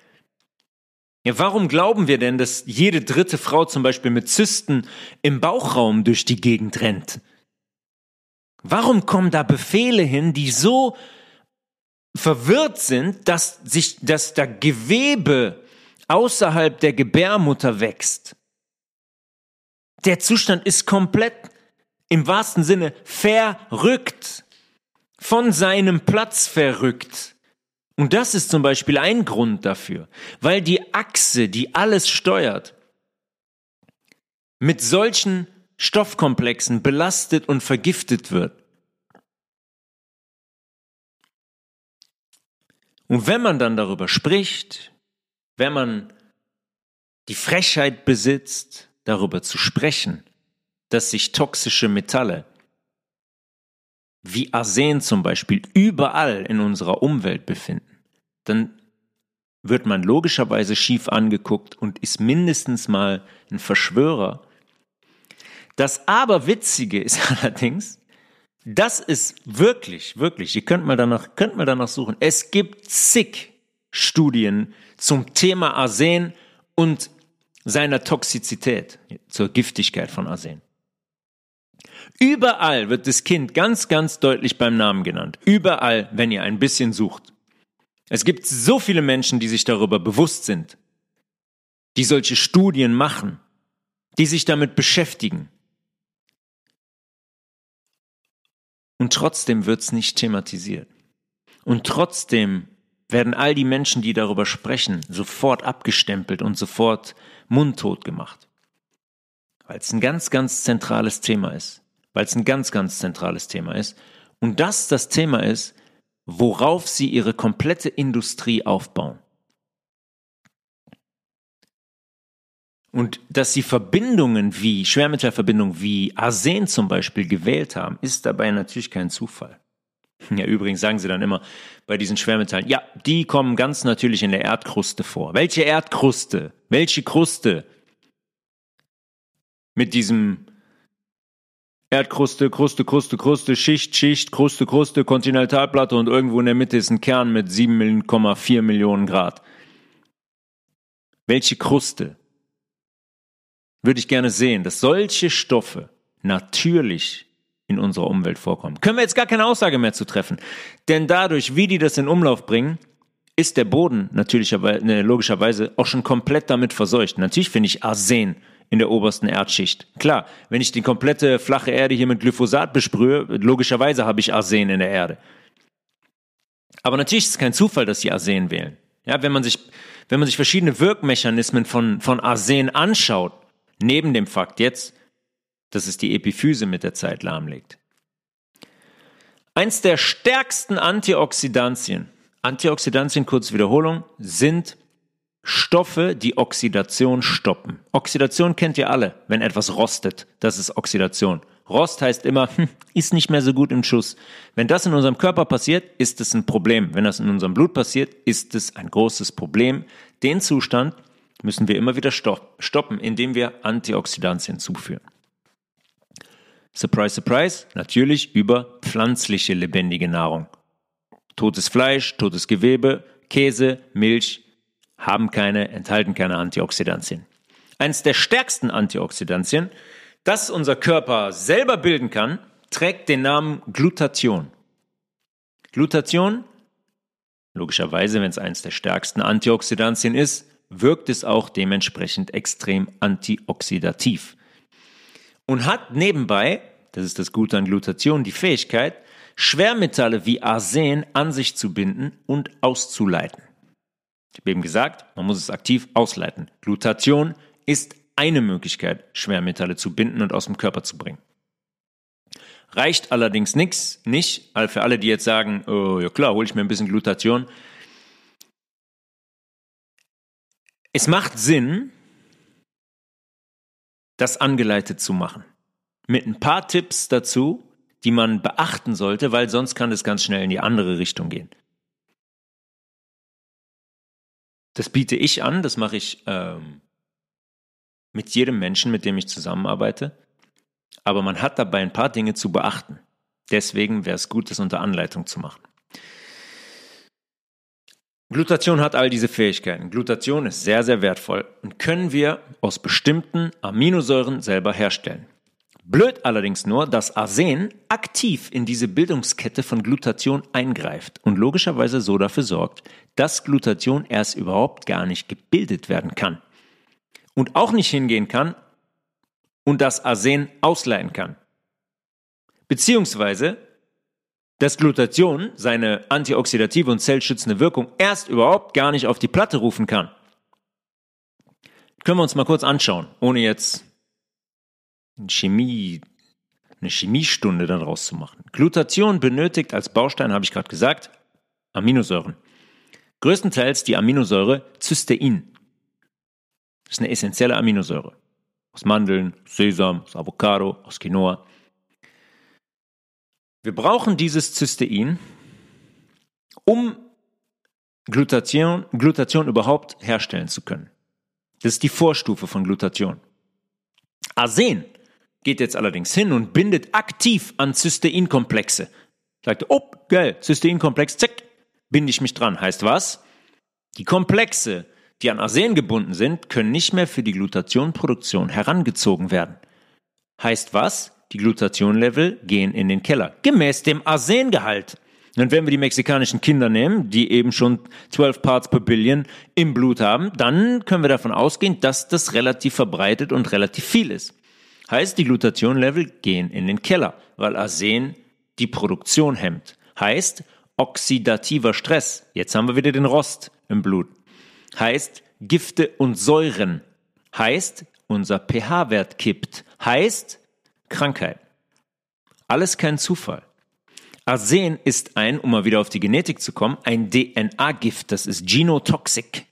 Ja, warum glauben wir denn, dass jede dritte Frau zum Beispiel mit Zysten im Bauchraum durch die Gegend rennt? Warum kommen da Befehle hin, die so verwirrt sind, dass sich, dass da Gewebe außerhalb der Gebärmutter wächst? Der Zustand ist komplett im wahrsten Sinne verrückt, von seinem Platz verrückt. Und das ist zum Beispiel ein Grund dafür, weil die Achse, die alles steuert, mit solchen Stoffkomplexen belastet und vergiftet wird. Und wenn man dann darüber spricht, wenn man die Frechheit besitzt, darüber zu sprechen, dass sich toxische Metalle wie Arsen zum Beispiel überall in unserer Umwelt befinden, dann wird man logischerweise schief angeguckt und ist mindestens mal ein Verschwörer. Das Aberwitzige ist allerdings, das ist wirklich, wirklich, ihr könnt mal danach, könnt mal danach suchen. Es gibt zig Studien zum Thema Arsen und seiner Toxizität, zur Giftigkeit von Arsen. Überall wird das Kind ganz, ganz deutlich beim Namen genannt. Überall, wenn ihr ein bisschen sucht. Es gibt so viele Menschen, die sich darüber bewusst sind, die solche Studien machen, die sich damit beschäftigen. Und trotzdem wird es nicht thematisiert. Und trotzdem werden all die Menschen, die darüber sprechen, sofort abgestempelt und sofort mundtot gemacht. Weil es ein ganz, ganz zentrales Thema ist. Weil es ein ganz, ganz zentrales Thema ist. Und das das Thema ist, worauf sie ihre komplette Industrie aufbauen. Und dass sie Verbindungen wie, Schwermetallverbindungen wie Arsen zum Beispiel gewählt haben, ist dabei natürlich kein Zufall. Ja, übrigens sagen sie dann immer bei diesen Schwermetallen, ja, die kommen ganz natürlich in der Erdkruste vor. Welche Erdkruste? Welche Kruste? Mit diesem Erdkruste, Kruste, Kruste, Kruste, Schicht, Schicht, Kruste, Kruste, Kontinentalplatte und irgendwo in der Mitte ist ein Kern mit 7,4 Millionen Grad. Welche Kruste? Würde ich gerne sehen, dass solche Stoffe natürlich in unserer Umwelt vorkommen. Können wir jetzt gar keine Aussage mehr zu treffen. Denn dadurch, wie die das in Umlauf bringen, ist der Boden natürlicherweise, ne, logischerweise auch schon komplett damit verseucht. Natürlich finde ich Arsen in der obersten Erdschicht. Klar, wenn ich die komplette flache Erde hier mit Glyphosat besprühe, logischerweise habe ich Arsen in der Erde. Aber natürlich ist es kein Zufall, dass sie Arsen wählen. Ja, wenn man sich, wenn man sich verschiedene Wirkmechanismen von, von Arsen anschaut, neben dem Fakt jetzt, dass es die Epiphyse mit der Zeit lahmlegt. Eins der stärksten Antioxidantien, Antioxidantien, kurz Wiederholung, sind Stoffe, die Oxidation stoppen. Oxidation kennt ihr alle, wenn etwas rostet, das ist Oxidation. Rost heißt immer, hm, ist nicht mehr so gut im Schuss. Wenn das in unserem Körper passiert, ist es ein Problem. Wenn das in unserem Blut passiert, ist es ein großes Problem. Den Zustand müssen wir immer wieder stoppen, indem wir Antioxidantien zuführen. Surprise, surprise, natürlich über pflanzliche lebendige Nahrung. Totes Fleisch, totes Gewebe, Käse, Milch, haben keine, enthalten keine Antioxidantien. Eines der stärksten Antioxidantien, das unser Körper selber bilden kann, trägt den Namen Glutathion. Glutathion, logischerweise, wenn es eines der stärksten Antioxidantien ist, wirkt es auch dementsprechend extrem antioxidativ. Und hat nebenbei, das ist das Gute an Glutathion, die Fähigkeit, Schwermetalle wie Arsen an sich zu binden und auszuleiten. Ich habe eben gesagt, man muss es aktiv ausleiten. Glutathion ist eine Möglichkeit, Schwermetalle zu binden und aus dem Körper zu bringen. Reicht allerdings nichts, nicht, für alle, die jetzt sagen, oh, ja klar, hole ich mir ein bisschen Glutathion. Es macht Sinn, das angeleitet zu machen. Mit ein paar Tipps dazu, die man beachten sollte, weil sonst kann es ganz schnell in die andere Richtung gehen. Das biete ich an, das mache ich ähm, mit jedem Menschen, mit dem ich zusammenarbeite. Aber man hat dabei ein paar Dinge zu beachten. Deswegen wäre es gut, das unter Anleitung zu machen. Glutation hat all diese Fähigkeiten. Glutation ist sehr, sehr wertvoll und können wir aus bestimmten Aminosäuren selber herstellen. Blöd allerdings nur, dass Arsen aktiv in diese Bildungskette von Glutation eingreift und logischerweise so dafür sorgt, dass Glutation erst überhaupt gar nicht gebildet werden kann. Und auch nicht hingehen kann und das Arsen ausleihen kann. Beziehungsweise, dass Glutation seine antioxidative und zellschützende Wirkung erst überhaupt gar nicht auf die Platte rufen kann. Können wir uns mal kurz anschauen, ohne jetzt Chemie, eine Chemiestunde daraus zu machen. Glutation benötigt als Baustein, habe ich gerade gesagt, Aminosäuren. Größtenteils die Aminosäure Cystein. Das ist eine essentielle Aminosäure. Aus Mandeln, Sesam, aus Avocado, aus Quinoa. Wir brauchen dieses Cystein, um Glutation, Glutation überhaupt herstellen zu können. Das ist die Vorstufe von Glutation. Arsen geht jetzt allerdings hin und bindet aktiv an Cysteinkomplexe. Sagt, oh, geil, Cysteinkomplex, zack, binde ich mich dran. Heißt was? Die Komplexe, die an Arsen gebunden sind, können nicht mehr für die Glutationproduktion herangezogen werden. Heißt was? Die Glutationlevel gehen in den Keller. Gemäß dem Arsengehalt. Und wenn wir die mexikanischen Kinder nehmen, die eben schon 12 Parts per Billion im Blut haben, dann können wir davon ausgehen, dass das relativ verbreitet und relativ viel ist. Heißt, die Glutationlevel gehen in den Keller, weil Arsen die Produktion hemmt. Heißt, oxidativer Stress. Jetzt haben wir wieder den Rost im Blut. Heißt, Gifte und Säuren. Heißt, unser pH-Wert kippt. Heißt, Krankheit. Alles kein Zufall. Arsen ist ein, um mal wieder auf die Genetik zu kommen, ein DNA-Gift. Das ist genotoxic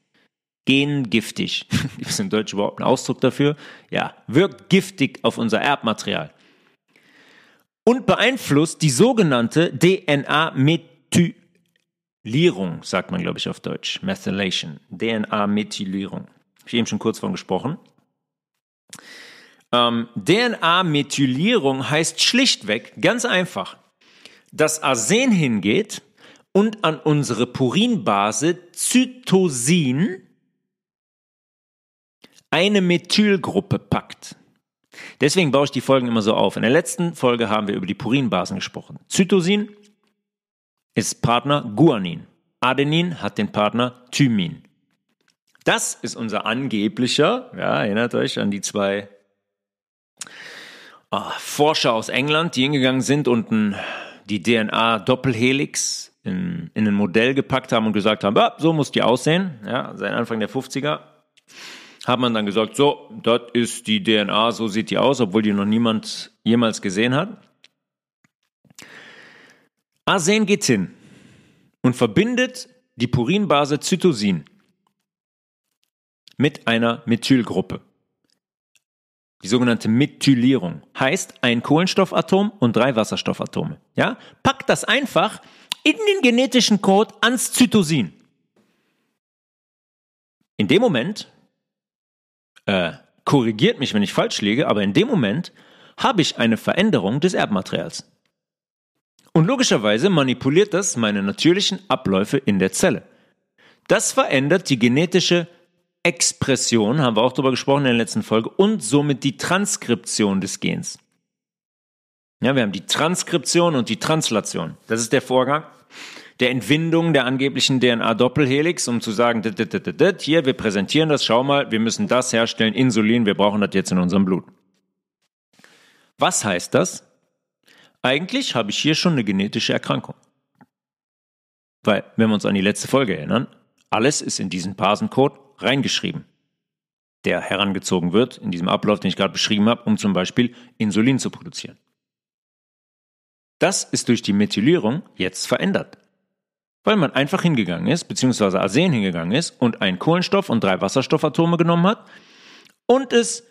gengiftig. Gibt es im Deutsch überhaupt einen Ausdruck dafür? Ja, wirkt giftig auf unser Erbmaterial. Und beeinflusst die sogenannte DNA-Methylierung, sagt man, glaube ich, auf Deutsch. Methylation. DNA-Methylierung. Habe ich eben schon kurz von gesprochen. Ähm, DNA-Methylierung heißt schlichtweg, ganz einfach, dass Arsen hingeht und an unsere Purinbase Zytosin eine Methylgruppe packt. Deswegen baue ich die Folgen immer so auf. In der letzten Folge haben wir über die Purinbasen gesprochen. Zytosin ist Partner Guanin. Adenin hat den Partner Thymin. Das ist unser angeblicher, ja, erinnert euch an die zwei oh, Forscher aus England, die hingegangen sind und ein, die DNA-Doppelhelix in, in ein Modell gepackt haben und gesagt haben, ah, so muss die aussehen, ja, seit Anfang der 50er hat man dann gesagt, so, das ist die DNA, so sieht die aus, obwohl die noch niemand jemals gesehen hat. Arsen geht hin und verbindet die Purinbase Zytosin mit einer Methylgruppe. Die sogenannte Methylierung heißt ein Kohlenstoffatom und drei Wasserstoffatome. Ja? Packt das einfach in den genetischen Code ans Zytosin. In dem Moment äh, korrigiert mich, wenn ich falsch liege, aber in dem Moment habe ich eine Veränderung des Erbmaterials. Und logischerweise manipuliert das meine natürlichen Abläufe in der Zelle. Das verändert die genetische Expression, haben wir auch darüber gesprochen in der letzten Folge, und somit die Transkription des Gens. Ja, wir haben die Transkription und die Translation. Das ist der Vorgang der Entwindung der angeblichen DNA-Doppelhelix, um zu sagen, hier, wir präsentieren das, schau mal, wir müssen das herstellen, Insulin, wir brauchen das jetzt in unserem Blut. Was heißt das? Eigentlich habe ich hier schon eine genetische Erkrankung. Weil, wenn wir uns an die letzte Folge erinnern, alles ist in diesen Parsencode reingeschrieben, der herangezogen wird in diesem Ablauf, den ich gerade beschrieben habe, um zum Beispiel Insulin zu produzieren. Das ist durch die Methylierung jetzt verändert. Weil man einfach hingegangen ist, beziehungsweise Arsen hingegangen ist und einen Kohlenstoff und drei Wasserstoffatome genommen hat und es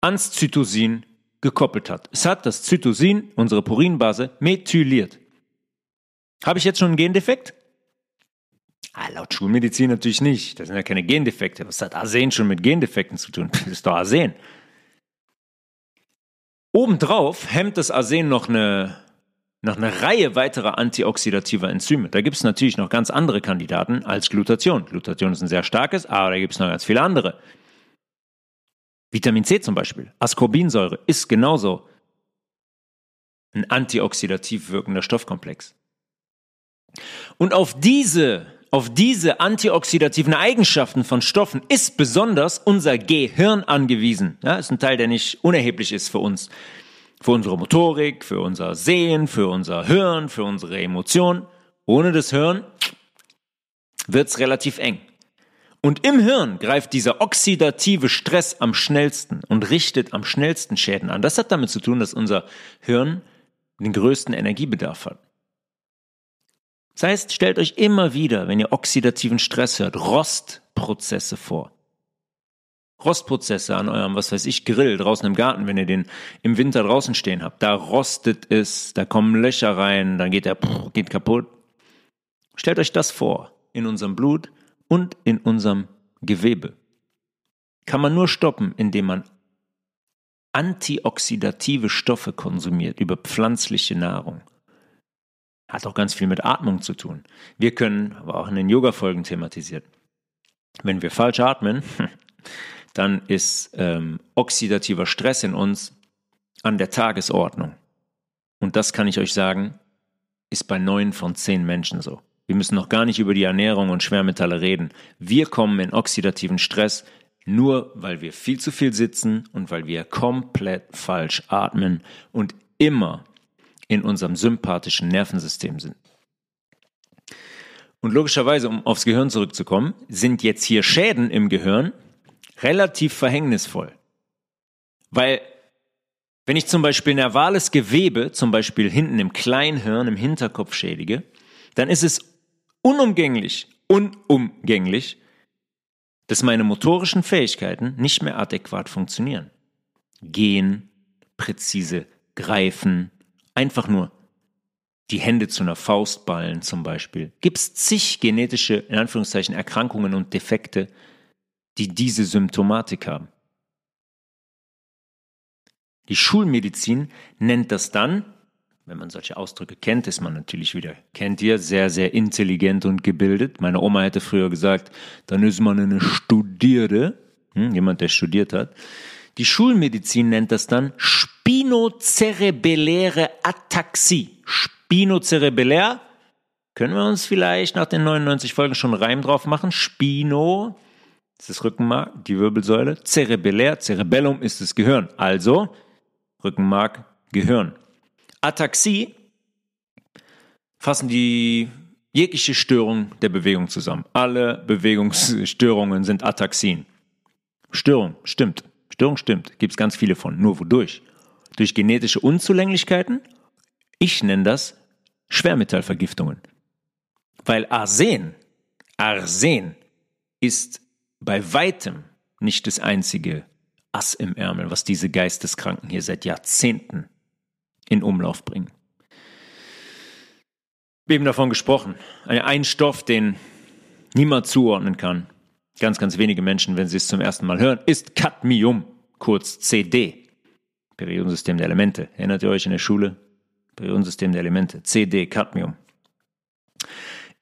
ans Zytosin gekoppelt hat. Es hat das Zytosin, unsere Purinbase, methyliert. Habe ich jetzt schon einen Gendefekt? Ah, laut Schulmedizin natürlich nicht. Das sind ja keine Gendefekte. Was hat Arsen schon mit Gendefekten zu tun? Das ist doch Arsen. Obendrauf hemmt das Arsen noch eine, noch eine Reihe weiterer antioxidativer Enzyme. Da gibt es natürlich noch ganz andere Kandidaten als Glutation. Glutation ist ein sehr starkes, aber da gibt es noch ganz viele andere. Vitamin C zum Beispiel, Ascorbinsäure ist genauso ein antioxidativ wirkender Stoffkomplex. Und auf diese, auf diese antioxidativen Eigenschaften von Stoffen ist besonders unser Gehirn angewiesen. Ja, ist ein Teil, der nicht unerheblich ist für uns. Für unsere Motorik, für unser Sehen, für unser Hören, für unsere Emotionen. Ohne das Hören wird's relativ eng. Und im Hirn greift dieser oxidative Stress am schnellsten und richtet am schnellsten Schäden an. Das hat damit zu tun, dass unser Hirn den größten Energiebedarf hat. Das heißt, stellt euch immer wieder, wenn ihr oxidativen Stress hört, Rostprozesse vor. Rostprozesse an eurem, was weiß ich, Grill draußen im Garten, wenn ihr den im Winter draußen stehen habt. Da rostet es, da kommen Löcher rein, dann geht er, geht kaputt. Stellt euch das vor in unserem Blut und in unserem Gewebe. Kann man nur stoppen, indem man antioxidative Stoffe konsumiert über pflanzliche Nahrung. Hat auch ganz viel mit Atmung zu tun. Wir können, aber auch in den Yoga-Folgen thematisiert, wenn wir falsch atmen, dann ist ähm, oxidativer Stress in uns an der Tagesordnung. Und das kann ich euch sagen, ist bei neun von zehn Menschen so. Wir müssen noch gar nicht über die Ernährung und Schwermetalle reden. Wir kommen in oxidativen Stress nur, weil wir viel zu viel sitzen und weil wir komplett falsch atmen und immer in unserem sympathischen Nervensystem sind. Und logischerweise, um aufs Gehirn zurückzukommen, sind jetzt hier Schäden im Gehirn relativ verhängnisvoll. Weil wenn ich zum Beispiel nervales Gewebe, zum Beispiel hinten im Kleinhirn, im Hinterkopf schädige, dann ist es unumgänglich, unumgänglich, dass meine motorischen Fähigkeiten nicht mehr adäquat funktionieren. Gehen, präzise greifen, einfach nur die Hände zu einer Faust ballen zum Beispiel. Gibt es zig genetische, in Anführungszeichen, Erkrankungen und Defekte, die diese Symptomatik haben. Die Schulmedizin nennt das dann wenn man solche Ausdrücke kennt, ist man natürlich wieder, kennt ihr, sehr, sehr intelligent und gebildet. Meine Oma hätte früher gesagt, dann ist man eine Studierte, hm, jemand, der studiert hat. Die Schulmedizin nennt das dann spinocerebelläre Ataxie. Spinocerebellär, können wir uns vielleicht nach den 99 Folgen schon Reim drauf machen? Spino, ist das Rückenmark, die Wirbelsäule. Cerebellär, Cerebellum ist das Gehirn. Also, Rückenmark, Gehirn. Ataxie fassen die jegliche Störung der Bewegung zusammen. Alle Bewegungsstörungen sind Ataxien. Störung stimmt. Störung stimmt. Gibt es ganz viele von. Nur wodurch? Durch genetische Unzulänglichkeiten? Ich nenne das Schwermetallvergiftungen. Weil Arsen, Arsen ist bei weitem nicht das einzige Ass im Ärmel, was diese Geisteskranken hier seit Jahrzehnten in Umlauf bringen. Wir haben davon gesprochen. Ein Stoff, den niemand zuordnen kann. Ganz, ganz wenige Menschen, wenn sie es zum ersten Mal hören, ist Cadmium, kurz CD. Periodensystem der Elemente. Erinnert ihr euch in der Schule? Periodensystem der Elemente. CD, Cadmium.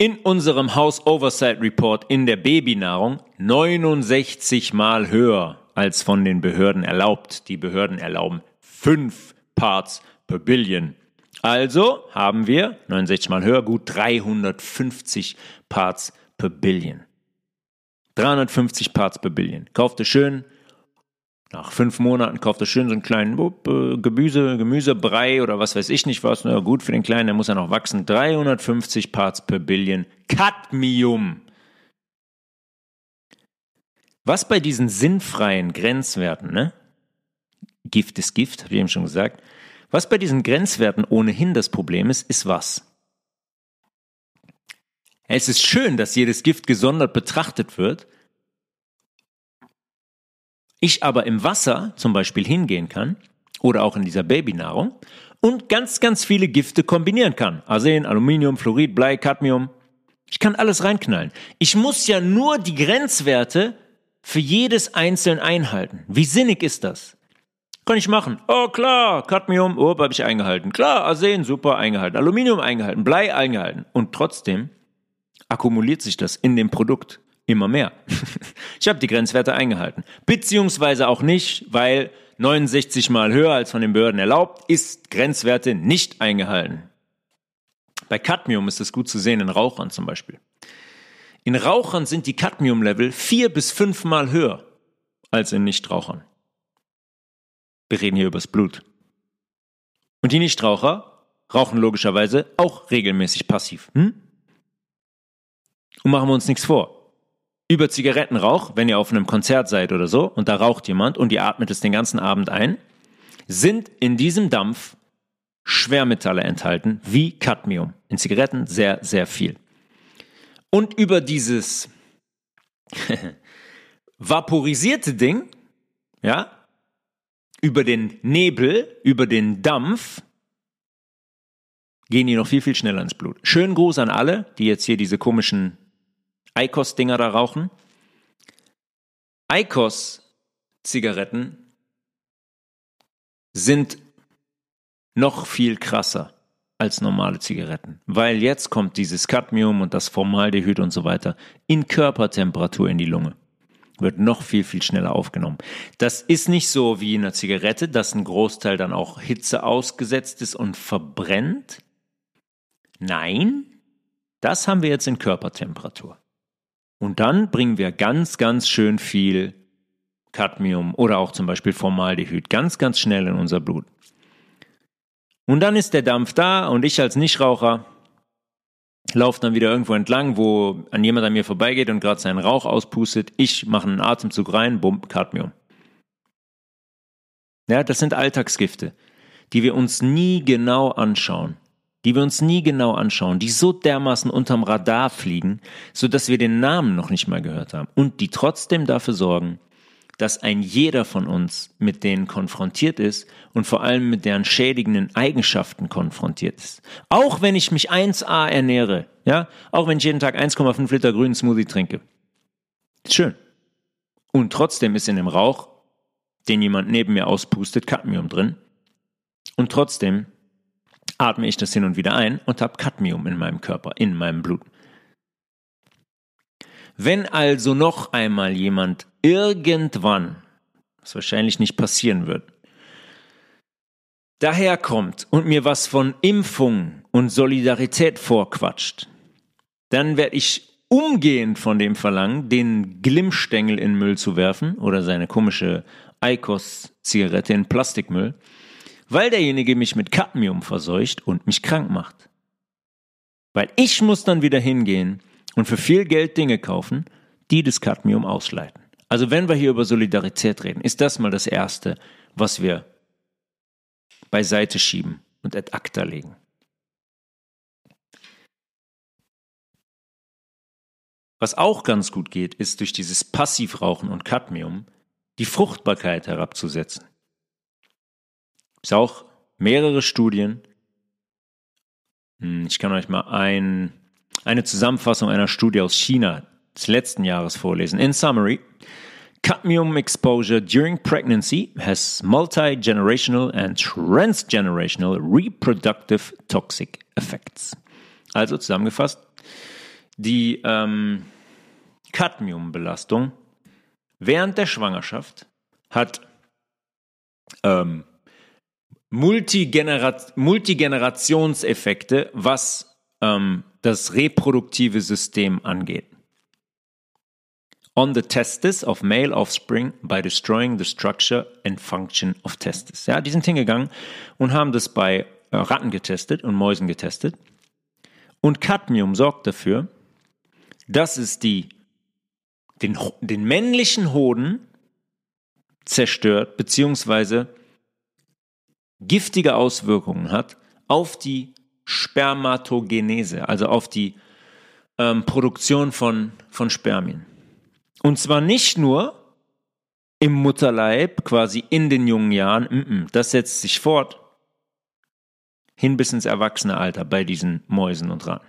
In unserem House Oversight Report in der Babynahrung 69 mal höher als von den Behörden erlaubt. Die Behörden erlauben 5 Parts per Billion. Also haben wir 69 mal höher, gut 350 Parts per Billion. 350 Parts per Billion. Kauft ihr schön, nach fünf Monaten kauft er schön so einen kleinen uh, Gemüse, Gemüsebrei oder was weiß ich nicht was. Na gut, für den Kleinen, der muss ja noch wachsen. 350 Parts per Billion Cadmium. Was bei diesen sinnfreien Grenzwerten, ne? Gift ist Gift, habe ich eben schon gesagt. Was bei diesen Grenzwerten ohnehin das Problem ist, ist was? Es ist schön, dass jedes Gift gesondert betrachtet wird, ich aber im Wasser zum Beispiel hingehen kann oder auch in dieser Babynahrung und ganz, ganz viele Gifte kombinieren kann. Arsen, Aluminium, Fluorid, Blei, Cadmium. Ich kann alles reinknallen. Ich muss ja nur die Grenzwerte für jedes einzeln einhalten. Wie sinnig ist das? Kann ich machen. Oh klar, Cadmium, oh, habe ich eingehalten. Klar, Arsen, super, eingehalten. Aluminium eingehalten, Blei eingehalten. Und trotzdem akkumuliert sich das in dem Produkt immer mehr. ich habe die Grenzwerte eingehalten. Beziehungsweise auch nicht, weil 69 mal höher als von den Behörden erlaubt, ist Grenzwerte nicht eingehalten. Bei Cadmium ist es gut zu sehen, in Rauchern zum Beispiel. In Rauchern sind die Cadmium-Level vier bis fünfmal höher als in Nichtrauchern. Wir reden hier übers Blut. Und die Nichtraucher rauchen logischerweise auch regelmäßig passiv. Hm? Und machen wir uns nichts vor über Zigarettenrauch, wenn ihr auf einem Konzert seid oder so und da raucht jemand und ihr atmet es den ganzen Abend ein, sind in diesem Dampf Schwermetalle enthalten, wie Cadmium. In Zigaretten sehr, sehr viel. Und über dieses vaporisierte Ding, ja, über den Nebel, über den Dampf, gehen die noch viel, viel schneller ins Blut. Schönen Gruß an alle, die jetzt hier diese komischen Eikos-Dinger da rauchen. Eikos-Zigaretten sind noch viel krasser als normale Zigaretten, weil jetzt kommt dieses Cadmium und das Formaldehyd und so weiter in Körpertemperatur in die Lunge. Wird noch viel, viel schneller aufgenommen. Das ist nicht so wie in einer Zigarette, dass ein Großteil dann auch Hitze ausgesetzt ist und verbrennt. Nein, das haben wir jetzt in Körpertemperatur. Und dann bringen wir ganz, ganz schön viel Cadmium oder auch zum Beispiel Formaldehyd ganz, ganz schnell in unser Blut. Und dann ist der Dampf da und ich als Nichtraucher laufe dann wieder irgendwo entlang, wo an jemand an mir vorbeigeht und gerade seinen Rauch auspustet. Ich mache einen Atemzug rein, bumm, Cadmium. Ja, das sind Alltagsgifte, die wir uns nie genau anschauen die wir uns nie genau anschauen, die so dermaßen unterm Radar fliegen, so dass wir den Namen noch nicht mal gehört haben und die trotzdem dafür sorgen, dass ein jeder von uns mit denen konfrontiert ist und vor allem mit deren schädigenden Eigenschaften konfrontiert ist. Auch wenn ich mich 1a ernähre, ja, auch wenn ich jeden Tag 1,5 Liter grünen Smoothie trinke. Schön. Und trotzdem ist in dem Rauch, den jemand neben mir auspustet, Cadmium drin. Und trotzdem atme ich das hin und wieder ein und habe Cadmium in meinem Körper, in meinem Blut. Wenn also noch einmal jemand irgendwann, was wahrscheinlich nicht passieren wird, daherkommt und mir was von Impfung und Solidarität vorquatscht, dann werde ich umgehend von dem verlangen, den Glimmstängel in Müll zu werfen oder seine komische Eikos-Zigarette in Plastikmüll weil derjenige mich mit Cadmium verseucht und mich krank macht. Weil ich muss dann wieder hingehen und für viel Geld Dinge kaufen, die das Cadmium ausleiten. Also wenn wir hier über Solidarität reden, ist das mal das Erste, was wir beiseite schieben und ad acta legen. Was auch ganz gut geht, ist durch dieses Passivrauchen und Cadmium die Fruchtbarkeit herabzusetzen. Ist auch mehrere Studien. Hm, ich kann euch mal ein, eine Zusammenfassung einer Studie aus China des letzten Jahres vorlesen. In summary, cadmium exposure during pregnancy has multi-generational and transgenerational reproductive toxic effects. Also zusammengefasst, die ähm, Cadmiumbelastung während der Schwangerschaft hat ähm, Multigenera Multigenerationseffekte, was ähm, das reproduktive System angeht. On the testis of male offspring by destroying the structure and function of testis. Ja, die sind hingegangen und haben das bei äh, Ratten getestet und Mäusen getestet. Und Cadmium sorgt dafür, dass es die, den, den männlichen Hoden zerstört, beziehungsweise giftige Auswirkungen hat auf die Spermatogenese, also auf die ähm, Produktion von, von Spermien. Und zwar nicht nur im Mutterleib, quasi in den jungen Jahren, das setzt sich fort hin bis ins Erwachsenealter bei diesen Mäusen und Ratten.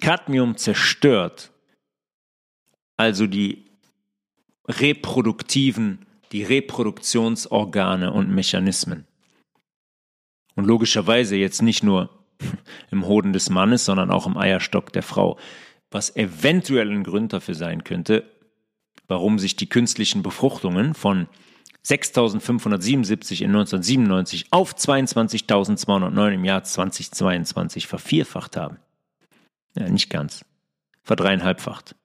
Cadmium zerstört also die reproduktiven, die Reproduktionsorgane und Mechanismen. Und logischerweise jetzt nicht nur im Hoden des Mannes, sondern auch im Eierstock der Frau, was eventuell ein Grund dafür sein könnte, warum sich die künstlichen Befruchtungen von 6.577 in 1997 auf 22.209 im Jahr 2022 vervierfacht haben. Ja, nicht ganz. Verdreieinhalbfacht.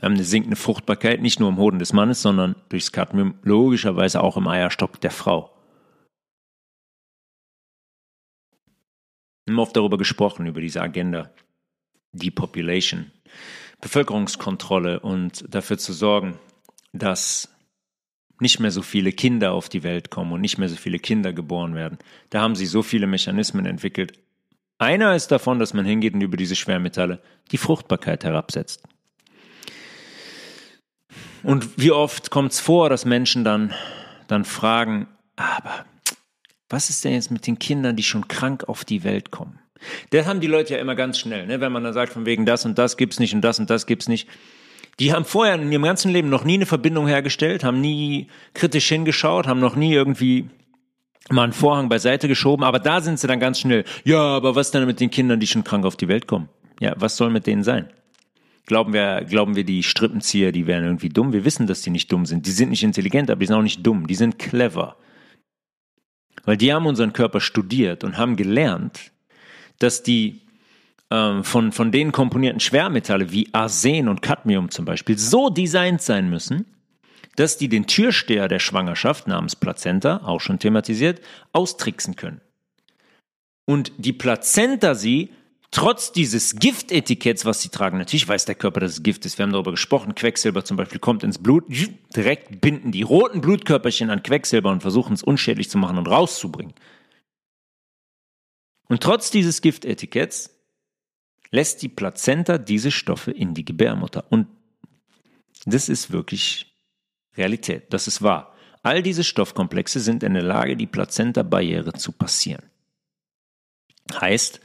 Wir haben eine sinkende Fruchtbarkeit, nicht nur im Hoden des Mannes, sondern durchs Cadmium logischerweise auch im Eierstock der Frau. Wir haben oft darüber gesprochen, über diese Agenda Depopulation, Bevölkerungskontrolle und dafür zu sorgen, dass nicht mehr so viele Kinder auf die Welt kommen und nicht mehr so viele Kinder geboren werden. Da haben sie so viele Mechanismen entwickelt. Einer ist davon, dass man hingeht und über diese Schwermetalle die Fruchtbarkeit herabsetzt. Und wie oft kommt es vor, dass Menschen dann, dann fragen, aber was ist denn jetzt mit den Kindern, die schon krank auf die Welt kommen? Das haben die Leute ja immer ganz schnell, ne? wenn man dann sagt, von wegen das und das gibt's nicht und das und das gibt's nicht. Die haben vorher in ihrem ganzen Leben noch nie eine Verbindung hergestellt, haben nie kritisch hingeschaut, haben noch nie irgendwie mal einen Vorhang beiseite geschoben, aber da sind sie dann ganz schnell. Ja, aber was denn mit den Kindern, die schon krank auf die Welt kommen? Ja, was soll mit denen sein? Glauben wir, glauben wir, die Strippenzieher, die wären irgendwie dumm? Wir wissen, dass die nicht dumm sind. Die sind nicht intelligent, aber die sind auch nicht dumm. Die sind clever. Weil die haben unseren Körper studiert und haben gelernt, dass die ähm, von, von den komponierten Schwermetalle wie Arsen und Cadmium zum Beispiel so designt sein müssen, dass die den Türsteher der Schwangerschaft namens Plazenta, auch schon thematisiert, austricksen können. Und die Plazenta sie trotz dieses Giftetiketts, was sie tragen, natürlich weiß der Körper, dass es Gift ist. Wir haben darüber gesprochen. Quecksilber zum Beispiel kommt ins Blut. Direkt binden die roten Blutkörperchen an Quecksilber und versuchen es unschädlich zu machen und rauszubringen. Und trotz dieses Giftetiketts lässt die Plazenta diese Stoffe in die Gebärmutter. Und das ist wirklich Realität. Das ist wahr. All diese Stoffkomplexe sind in der Lage, die Plazenta-Barriere zu passieren. Heißt,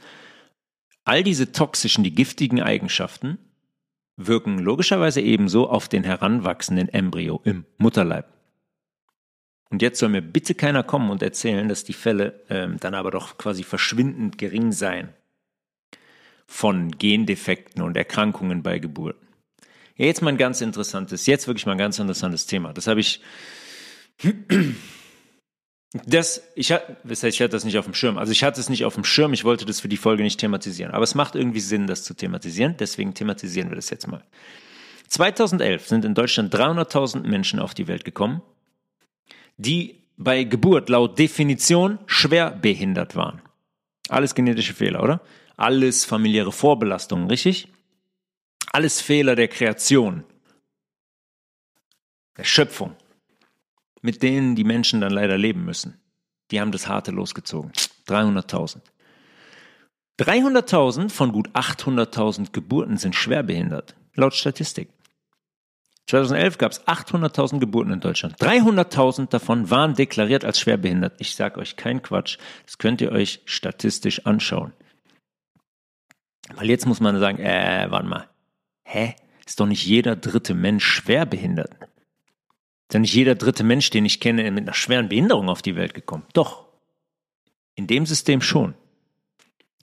all diese toxischen, die giftigen Eigenschaften wirken logischerweise ebenso auf den heranwachsenden Embryo im Mutterleib. Und jetzt soll mir bitte keiner kommen und erzählen, dass die Fälle ähm, dann aber doch quasi verschwindend gering seien von Gendefekten und Erkrankungen bei Geburten. Ja, jetzt mal ein ganz interessantes, jetzt wirklich mal ein ganz interessantes Thema. Das habe ich, das, ich, heißt, ich hatte das nicht auf dem Schirm. Also ich hatte es nicht auf dem Schirm, ich wollte das für die Folge nicht thematisieren. Aber es macht irgendwie Sinn, das zu thematisieren, deswegen thematisieren wir das jetzt mal. 2011 sind in Deutschland 300.000 Menschen auf die Welt gekommen, die bei Geburt laut Definition schwer behindert waren. Alles genetische Fehler, oder? Alles familiäre Vorbelastungen, richtig? Alles Fehler der Kreation, der Schöpfung, mit denen die Menschen dann leider leben müssen. Die haben das Harte losgezogen. 300.000. 300.000 von gut 800.000 Geburten sind schwerbehindert, laut Statistik. 2011 gab es 800.000 Geburten in Deutschland. 300.000 davon waren deklariert als schwerbehindert. Ich sage euch kein Quatsch. Das könnt ihr euch statistisch anschauen. Weil jetzt muss man sagen, äh, warte mal. Hä? Ist doch nicht jeder dritte Mensch schwerbehindert. Ist doch nicht jeder dritte Mensch, den ich kenne, mit einer schweren Behinderung auf die Welt gekommen. Doch. In dem System schon.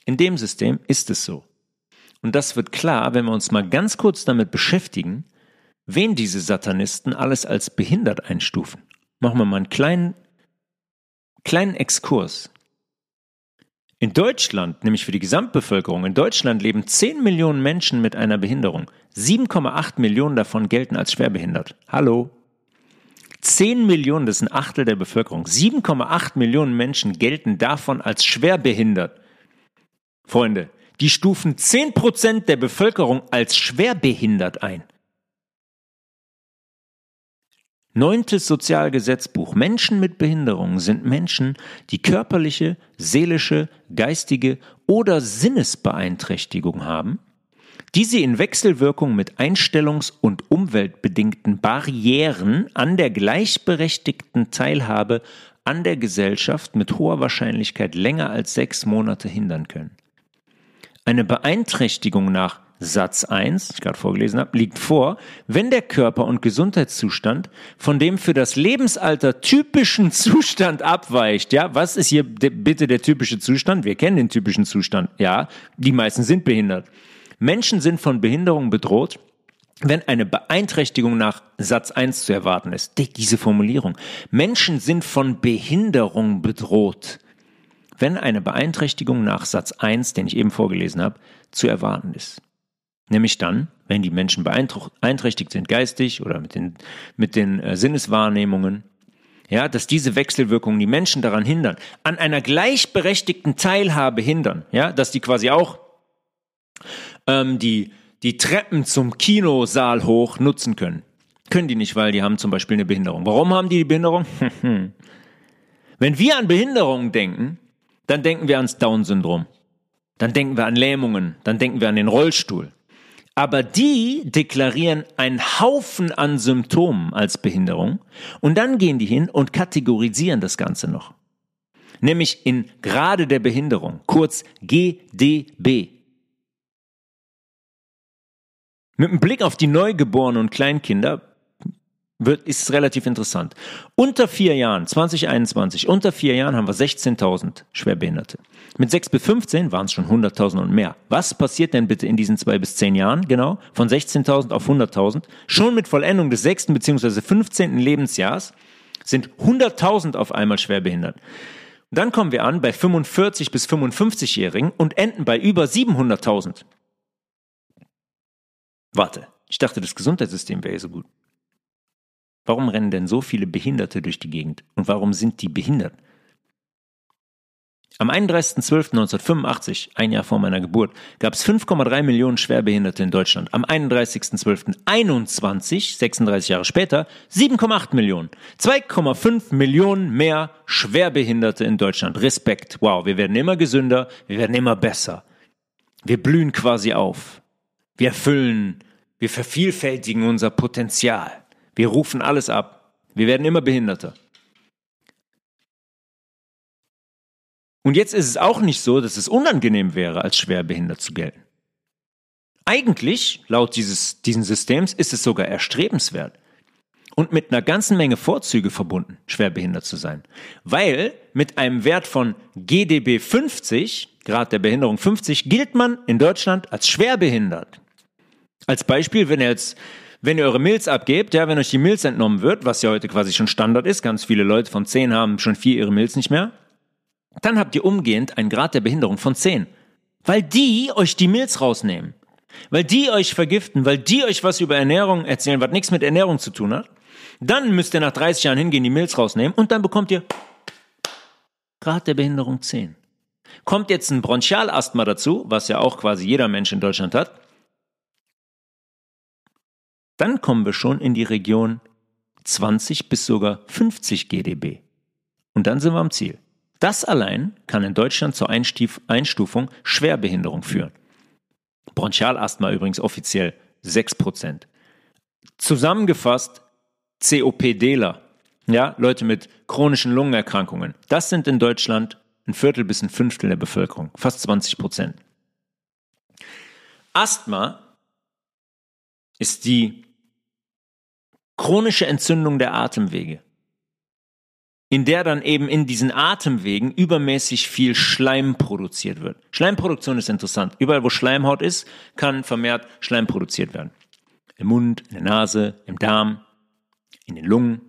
In dem System ist es so. Und das wird klar, wenn wir uns mal ganz kurz damit beschäftigen, wen diese Satanisten alles als behindert einstufen. Machen wir mal einen kleinen, kleinen Exkurs. In Deutschland, nämlich für die Gesamtbevölkerung, in Deutschland leben 10 Millionen Menschen mit einer Behinderung. 7,8 Millionen davon gelten als schwerbehindert. Hallo? 10 Millionen, das ist ein Achtel der Bevölkerung. 7,8 Millionen Menschen gelten davon als schwerbehindert. Freunde, die stufen 10% der Bevölkerung als schwerbehindert ein. Neuntes Sozialgesetzbuch. Menschen mit Behinderungen sind Menschen, die körperliche, seelische, geistige oder Sinnesbeeinträchtigung haben, die sie in Wechselwirkung mit einstellungs- und umweltbedingten Barrieren an der gleichberechtigten Teilhabe an der Gesellschaft mit hoher Wahrscheinlichkeit länger als sechs Monate hindern können. Eine Beeinträchtigung nach Satz 1, ich gerade vorgelesen habe, liegt vor, wenn der Körper- und Gesundheitszustand von dem für das Lebensalter typischen Zustand abweicht. Ja, was ist hier bitte der typische Zustand? Wir kennen den typischen Zustand. Ja, die meisten sind behindert. Menschen sind von Behinderung bedroht, wenn eine Beeinträchtigung nach Satz 1 zu erwarten ist. Diese Formulierung. Menschen sind von Behinderung bedroht, wenn eine Beeinträchtigung nach Satz 1, den ich eben vorgelesen habe, zu erwarten ist. Nämlich dann, wenn die Menschen beeinträchtigt sind geistig oder mit den, mit den äh, Sinneswahrnehmungen, ja, dass diese Wechselwirkungen die Menschen daran hindern, an einer gleichberechtigten Teilhabe hindern, ja, dass die quasi auch ähm, die, die Treppen zum Kinosaal hoch nutzen können. Können die nicht, weil die haben zum Beispiel eine Behinderung. Warum haben die die Behinderung? Wenn wir an Behinderungen denken, dann denken wir ans Down-Syndrom. Dann denken wir an Lähmungen. Dann denken wir an den Rollstuhl. Aber die deklarieren einen Haufen an Symptomen als Behinderung und dann gehen die hin und kategorisieren das Ganze noch. Nämlich in Grade der Behinderung, kurz GDB. Mit einem Blick auf die Neugeborenen und Kleinkinder wird, ist es relativ interessant. Unter vier Jahren, 2021, unter vier Jahren haben wir 16.000 Schwerbehinderte. Mit 6 bis 15 waren es schon 100.000 und mehr. Was passiert denn bitte in diesen zwei bis zehn Jahren, genau, von 16.000 auf 100.000? Schon mit Vollendung des sechsten beziehungsweise 15. Lebensjahrs sind 100.000 auf einmal schwerbehindert. Dann kommen wir an bei 45 bis 55-Jährigen und enden bei über 700.000. Warte, ich dachte, das Gesundheitssystem wäre so gut. Warum rennen denn so viele Behinderte durch die Gegend? Und warum sind die behindert? Am 31.12.1985, ein Jahr vor meiner Geburt, gab es 5,3 Millionen Schwerbehinderte in Deutschland. Am 31.12.21, 36 Jahre später, 7,8 Millionen. 2,5 Millionen mehr Schwerbehinderte in Deutschland. Respekt. Wow, wir werden immer gesünder, wir werden immer besser. Wir blühen quasi auf. Wir erfüllen, wir vervielfältigen unser Potenzial. Wir rufen alles ab. Wir werden immer behinderter. Und jetzt ist es auch nicht so, dass es unangenehm wäre, als schwerbehindert zu gelten. Eigentlich, laut dieses, diesen Systems, ist es sogar erstrebenswert und mit einer ganzen Menge Vorzüge verbunden, schwerbehindert zu sein. Weil mit einem Wert von GDB 50, Grad der Behinderung 50, gilt man in Deutschland als schwerbehindert. Als Beispiel, wenn ihr jetzt wenn ihr eure Milz abgebt, ja, wenn euch die Milz entnommen wird, was ja heute quasi schon Standard ist, ganz viele Leute von 10 haben schon vier ihre Milz nicht mehr, dann habt ihr umgehend einen Grad der Behinderung von 10. Weil die euch die Milz rausnehmen. Weil die euch vergiften, weil die euch was über Ernährung erzählen, was nichts mit Ernährung zu tun hat. Dann müsst ihr nach 30 Jahren hingehen, die Milz rausnehmen und dann bekommt ihr Grad der Behinderung 10. Kommt jetzt ein Bronchialasthma dazu, was ja auch quasi jeder Mensch in Deutschland hat, dann kommen wir schon in die Region 20 bis sogar 50 GdB. Und dann sind wir am Ziel. Das allein kann in Deutschland zur Einstufung Schwerbehinderung führen. Bronchialasthma übrigens offiziell 6%. Zusammengefasst COPDler, ja, Leute mit chronischen Lungenerkrankungen. Das sind in Deutschland ein Viertel bis ein Fünftel der Bevölkerung, fast 20 Prozent. Asthma ist die chronische Entzündung der Atemwege. in der dann eben in diesen Atemwegen übermäßig viel Schleim produziert wird. Schleimproduktion ist interessant. Überall, wo Schleimhaut ist, kann vermehrt Schleim produziert werden. Im Mund, in der Nase, im Darm, in den Lungen.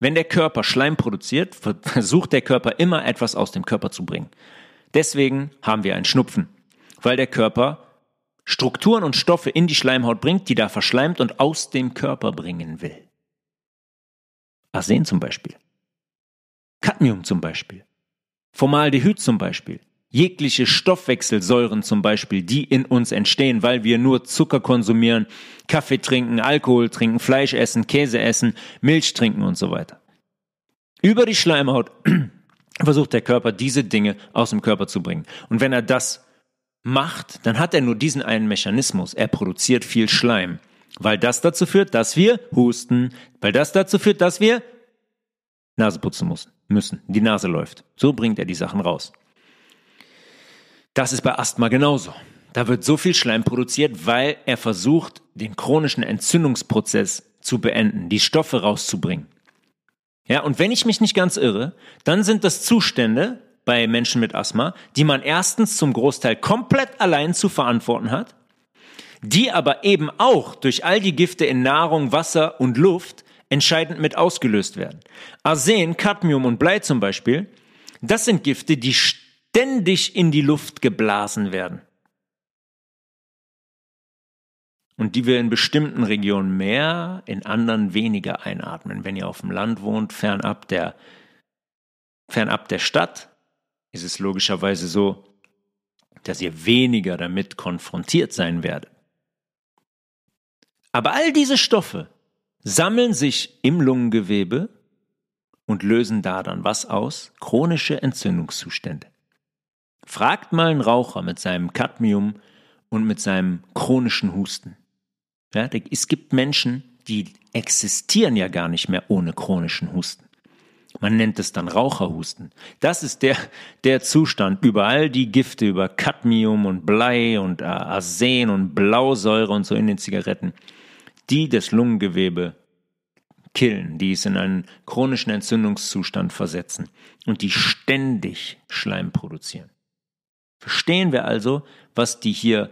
Wenn der Körper Schleim produziert, versucht der Körper immer etwas aus dem Körper zu bringen. Deswegen haben wir einen Schnupfen, weil der Körper Strukturen und Stoffe in die Schleimhaut bringt, die da verschleimt und aus dem Körper bringen will. Arsen zum Beispiel. Cadmium zum Beispiel. Formaldehyd zum Beispiel. Jegliche Stoffwechselsäuren zum Beispiel, die in uns entstehen, weil wir nur Zucker konsumieren, Kaffee trinken, Alkohol trinken, Fleisch essen, Käse essen, Milch trinken und so weiter. Über die Schleimhaut versucht der Körper diese Dinge aus dem Körper zu bringen. Und wenn er das macht, dann hat er nur diesen einen Mechanismus. Er produziert viel Schleim, weil das dazu führt, dass wir husten, weil das dazu führt, dass wir Nase putzen müssen, müssen. Die Nase läuft. So bringt er die Sachen raus. Das ist bei Asthma genauso. Da wird so viel Schleim produziert, weil er versucht, den chronischen Entzündungsprozess zu beenden, die Stoffe rauszubringen. Ja, und wenn ich mich nicht ganz irre, dann sind das Zustände, bei Menschen mit Asthma, die man erstens zum Großteil komplett allein zu verantworten hat, die aber eben auch durch all die Gifte in Nahrung, Wasser und Luft entscheidend mit ausgelöst werden. Arsen, Cadmium und Blei zum Beispiel, das sind Gifte, die ständig in die Luft geblasen werden. Und die wir in bestimmten Regionen mehr, in anderen weniger einatmen. Wenn ihr auf dem Land wohnt, fernab der, fernab der Stadt, ist es logischerweise so, dass ihr weniger damit konfrontiert sein werdet. Aber all diese Stoffe sammeln sich im Lungengewebe und lösen da dann was aus? Chronische Entzündungszustände. Fragt mal einen Raucher mit seinem Cadmium und mit seinem chronischen Husten. Ja, es gibt Menschen, die existieren ja gar nicht mehr ohne chronischen Husten. Man nennt es dann Raucherhusten. Das ist der, der Zustand über all die Gifte, über Cadmium und Blei und Arsen und Blausäure und so in den Zigaretten, die das Lungengewebe killen, die es in einen chronischen Entzündungszustand versetzen und die ständig Schleim produzieren. Verstehen wir also, was die hier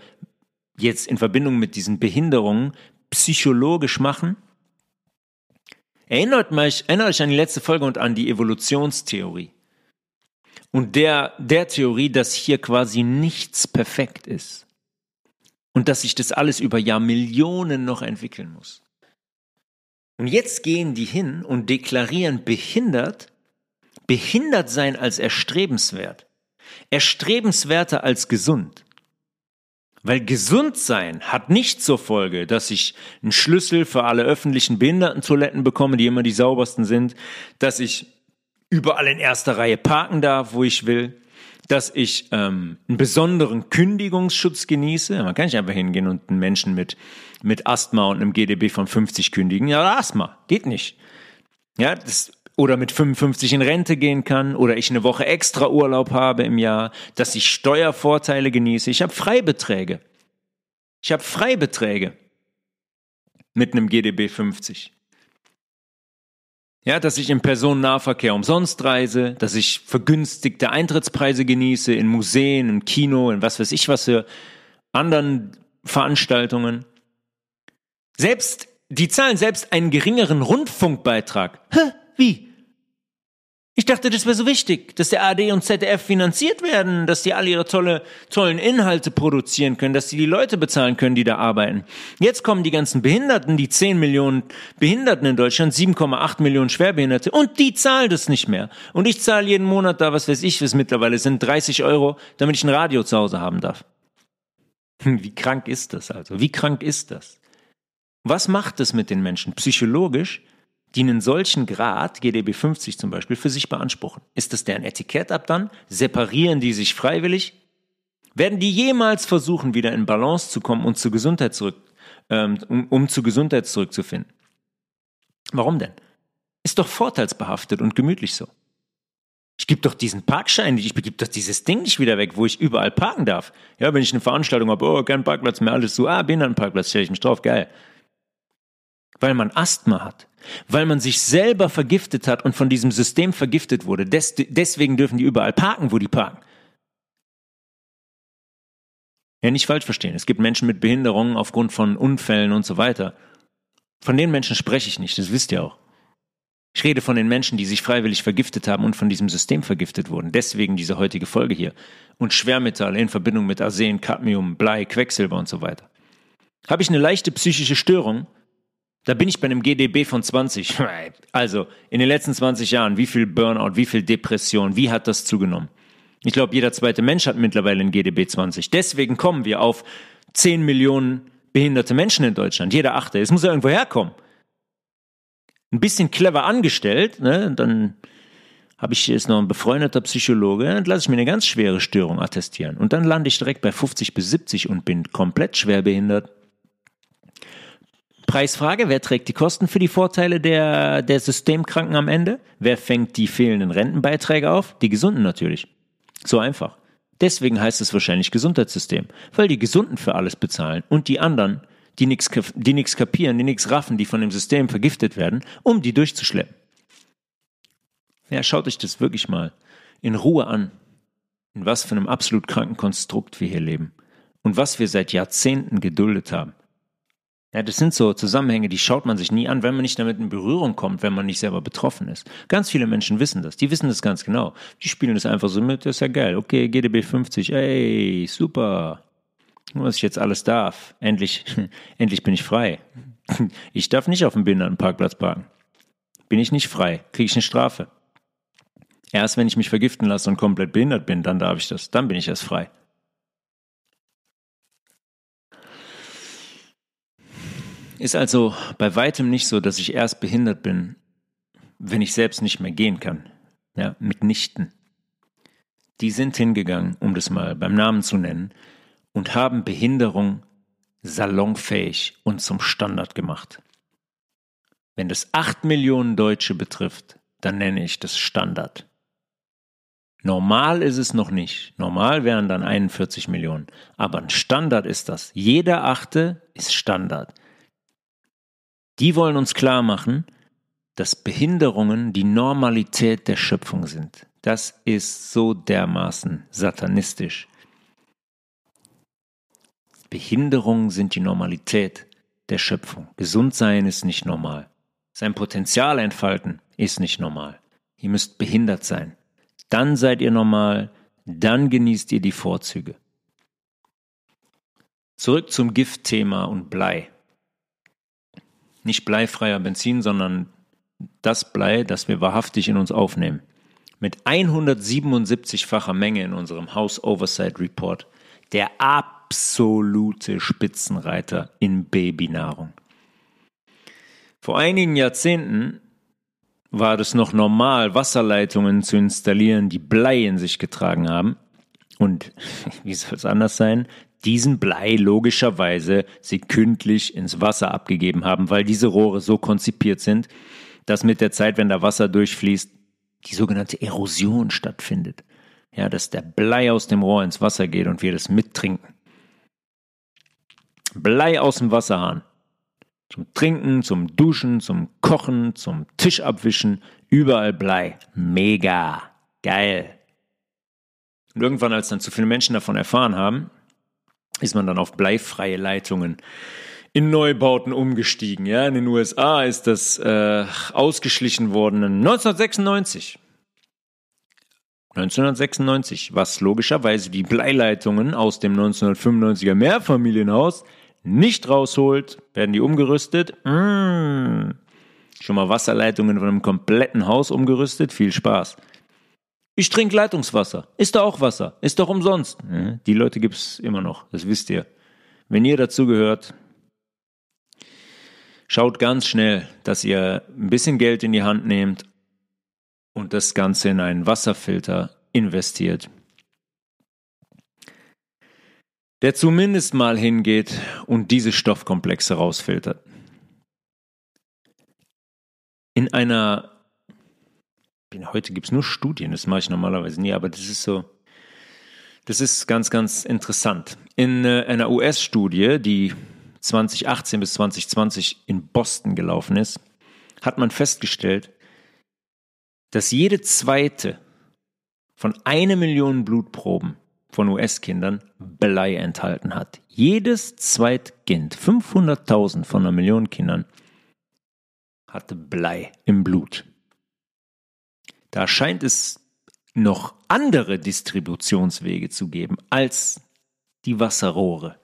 jetzt in Verbindung mit diesen Behinderungen psychologisch machen? Erinnert euch, erinnert euch an die letzte Folge und an die Evolutionstheorie. Und der, der Theorie, dass hier quasi nichts perfekt ist. Und dass sich das alles über Jahrmillionen noch entwickeln muss. Und jetzt gehen die hin und deklarieren behindert, behindert sein als erstrebenswert, erstrebenswerter als gesund. Weil gesund sein hat nicht zur Folge, dass ich einen Schlüssel für alle öffentlichen Behindertentoiletten bekomme, die immer die saubersten sind, dass ich überall in erster Reihe parken darf, wo ich will, dass ich ähm, einen besonderen Kündigungsschutz genieße. Man kann nicht einfach hingehen und einen Menschen mit, mit Asthma und einem GDB von 50 kündigen. Ja, Asthma, geht nicht. Ja, das, oder mit 55 in Rente gehen kann oder ich eine Woche extra Urlaub habe im Jahr, dass ich Steuervorteile genieße. Ich habe Freibeträge. Ich habe Freibeträge mit einem GDB 50. Ja, dass ich im Personennahverkehr umsonst reise, dass ich vergünstigte Eintrittspreise genieße in Museen, im Kino, in was weiß ich was für anderen Veranstaltungen. Selbst, die zahlen selbst einen geringeren Rundfunkbeitrag. Hä? Wie? Ich dachte, das wäre so wichtig, dass der AD und ZDF finanziert werden, dass die alle ihre tolle, tollen Inhalte produzieren können, dass sie die Leute bezahlen können, die da arbeiten. Jetzt kommen die ganzen Behinderten, die 10 Millionen Behinderten in Deutschland, 7,8 Millionen Schwerbehinderte und die zahlen das nicht mehr. Und ich zahle jeden Monat da, was weiß ich, was mittlerweile sind, 30 Euro, damit ich ein Radio zu Hause haben darf. Wie krank ist das also? Wie krank ist das? Was macht es mit den Menschen psychologisch? Die einen solchen Grad, GDB 50 zum Beispiel, für sich beanspruchen? Ist das deren Etikett ab dann? Separieren die sich freiwillig? Werden die jemals versuchen, wieder in Balance zu kommen und zur Gesundheit zurück, ähm, um, um zur Gesundheit zurückzufinden? Warum denn? Ist doch vorteilsbehaftet und gemütlich so. Ich gebe doch diesen Parkschein nicht, ich gebe doch dieses Ding nicht wieder weg, wo ich überall parken darf. Ja, wenn ich eine Veranstaltung habe, oh, kein Parkplatz mehr, alles so, ah, Behindertenparkplatz, stelle ich mich drauf, geil. Weil man Asthma hat, weil man sich selber vergiftet hat und von diesem System vergiftet wurde. Des, deswegen dürfen die überall parken, wo die parken. Ja, nicht falsch verstehen. Es gibt Menschen mit Behinderungen aufgrund von Unfällen und so weiter. Von den Menschen spreche ich nicht, das wisst ihr auch. Ich rede von den Menschen, die sich freiwillig vergiftet haben und von diesem System vergiftet wurden. Deswegen diese heutige Folge hier. Und Schwermetalle in Verbindung mit Arsen, Cadmium, Blei, Quecksilber und so weiter. Habe ich eine leichte psychische Störung, da bin ich bei einem GDB von 20. Also in den letzten 20 Jahren, wie viel Burnout, wie viel Depression, wie hat das zugenommen? Ich glaube, jeder zweite Mensch hat mittlerweile ein GDB 20. Deswegen kommen wir auf 10 Millionen behinderte Menschen in Deutschland. Jeder achte. Es muss ja irgendwo herkommen ein bisschen clever angestellt, ne, dann habe ich jetzt noch ein befreundeter Psychologe, dann lasse ich mir eine ganz schwere Störung attestieren. Und dann lande ich direkt bei 50 bis 70 und bin komplett schwerbehindert. Preisfrage, wer trägt die Kosten für die Vorteile der, der Systemkranken am Ende? Wer fängt die fehlenden Rentenbeiträge auf? Die Gesunden natürlich. So einfach. Deswegen heißt es wahrscheinlich Gesundheitssystem, weil die Gesunden für alles bezahlen und die anderen die nichts die kapieren, die nichts raffen, die von dem System vergiftet werden, um die durchzuschleppen. Ja, schaut euch das wirklich mal in Ruhe an, in was für einem absolut kranken Konstrukt wir hier leben und was wir seit Jahrzehnten geduldet haben. Ja, das sind so Zusammenhänge, die schaut man sich nie an, wenn man nicht damit in Berührung kommt, wenn man nicht selber betroffen ist. Ganz viele Menschen wissen das, die wissen das ganz genau. Die spielen das einfach so mit, das ist ja geil. Okay, GDB 50, ey, super was ich jetzt alles darf. Endlich, endlich bin ich frei. Ich darf nicht auf dem Behindertenparkplatz parken. Bin ich nicht frei, kriege ich eine Strafe. Erst wenn ich mich vergiften lasse und komplett behindert bin, dann darf ich das. Dann bin ich erst frei. Ist also bei weitem nicht so, dass ich erst behindert bin, wenn ich selbst nicht mehr gehen kann. Ja, mitnichten. Die sind hingegangen, um das mal beim Namen zu nennen, und haben Behinderung salonfähig und zum Standard gemacht. Wenn das acht Millionen Deutsche betrifft, dann nenne ich das Standard. Normal ist es noch nicht. Normal wären dann 41 Millionen. Aber ein Standard ist das. Jeder Achte ist Standard. Die wollen uns klar machen, dass Behinderungen die Normalität der Schöpfung sind. Das ist so dermaßen satanistisch. Behinderungen sind die Normalität der Schöpfung. Gesundsein ist nicht normal. Sein Potenzial entfalten ist nicht normal. Ihr müsst behindert sein. Dann seid ihr normal, dann genießt ihr die Vorzüge. Zurück zum Giftthema und Blei. Nicht bleifreier Benzin, sondern das Blei, das wir wahrhaftig in uns aufnehmen. Mit 177-facher Menge in unserem House Oversight Report, der ab absolute Spitzenreiter in Babynahrung. Vor einigen Jahrzehnten war es noch normal, Wasserleitungen zu installieren, die Blei in sich getragen haben. Und wie soll es anders sein? Diesen Blei logischerweise sekündlich ins Wasser abgegeben haben, weil diese Rohre so konzipiert sind, dass mit der Zeit, wenn da Wasser durchfließt, die sogenannte Erosion stattfindet. Ja, dass der Blei aus dem Rohr ins Wasser geht und wir das mittrinken. Blei aus dem Wasserhahn. Zum Trinken, zum Duschen, zum Kochen, zum Tisch abwischen, überall Blei. Mega. Geil. Und irgendwann, als dann zu viele Menschen davon erfahren haben, ist man dann auf bleifreie Leitungen in Neubauten umgestiegen. Ja, in den USA ist das äh, ausgeschlichen worden 1996. 1996, was logischerweise die Bleileitungen aus dem 1995er Mehrfamilienhaus nicht rausholt, werden die umgerüstet. Mmh. Schon mal Wasserleitungen von einem kompletten Haus umgerüstet. Viel Spaß. Ich trinke Leitungswasser. Ist da auch Wasser? Ist doch umsonst. Die Leute gibt es immer noch. Das wisst ihr. Wenn ihr dazugehört, schaut ganz schnell, dass ihr ein bisschen Geld in die Hand nehmt und das Ganze in einen Wasserfilter investiert der zumindest mal hingeht und diese Stoffkomplexe rausfiltert. In einer, heute gibt es nur Studien, das mache ich normalerweise nie, aber das ist so, das ist ganz, ganz interessant. In äh, einer US-Studie, die 2018 bis 2020 in Boston gelaufen ist, hat man festgestellt, dass jede zweite von einer Million Blutproben von US-Kindern Blei enthalten hat. Jedes zweite Kind, 500.000 von einer Million Kindern, hatte Blei im Blut. Da scheint es noch andere Distributionswege zu geben als die Wasserrohre.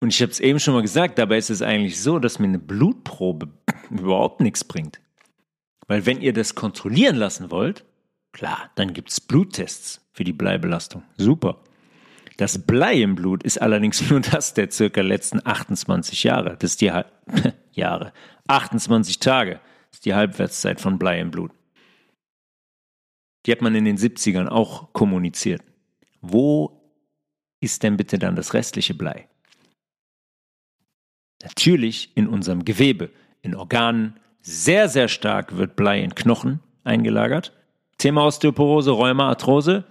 Und ich habe es eben schon mal gesagt, dabei ist es eigentlich so, dass mir eine Blutprobe überhaupt nichts bringt. Weil wenn ihr das kontrollieren lassen wollt, klar, dann gibt es Bluttests für die Bleibelastung. Super. Das Blei im Blut ist allerdings nur das der circa letzten 28 Jahre. Das ist die Halb Jahre. 28 Tage ist die Halbwertszeit von Blei im Blut. Die hat man in den 70ern auch kommuniziert. Wo ist denn bitte dann das restliche Blei? Natürlich in unserem Gewebe, in Organen, sehr, sehr stark wird Blei in Knochen eingelagert. Thema Osteoporose, Rheuma, Arthrose.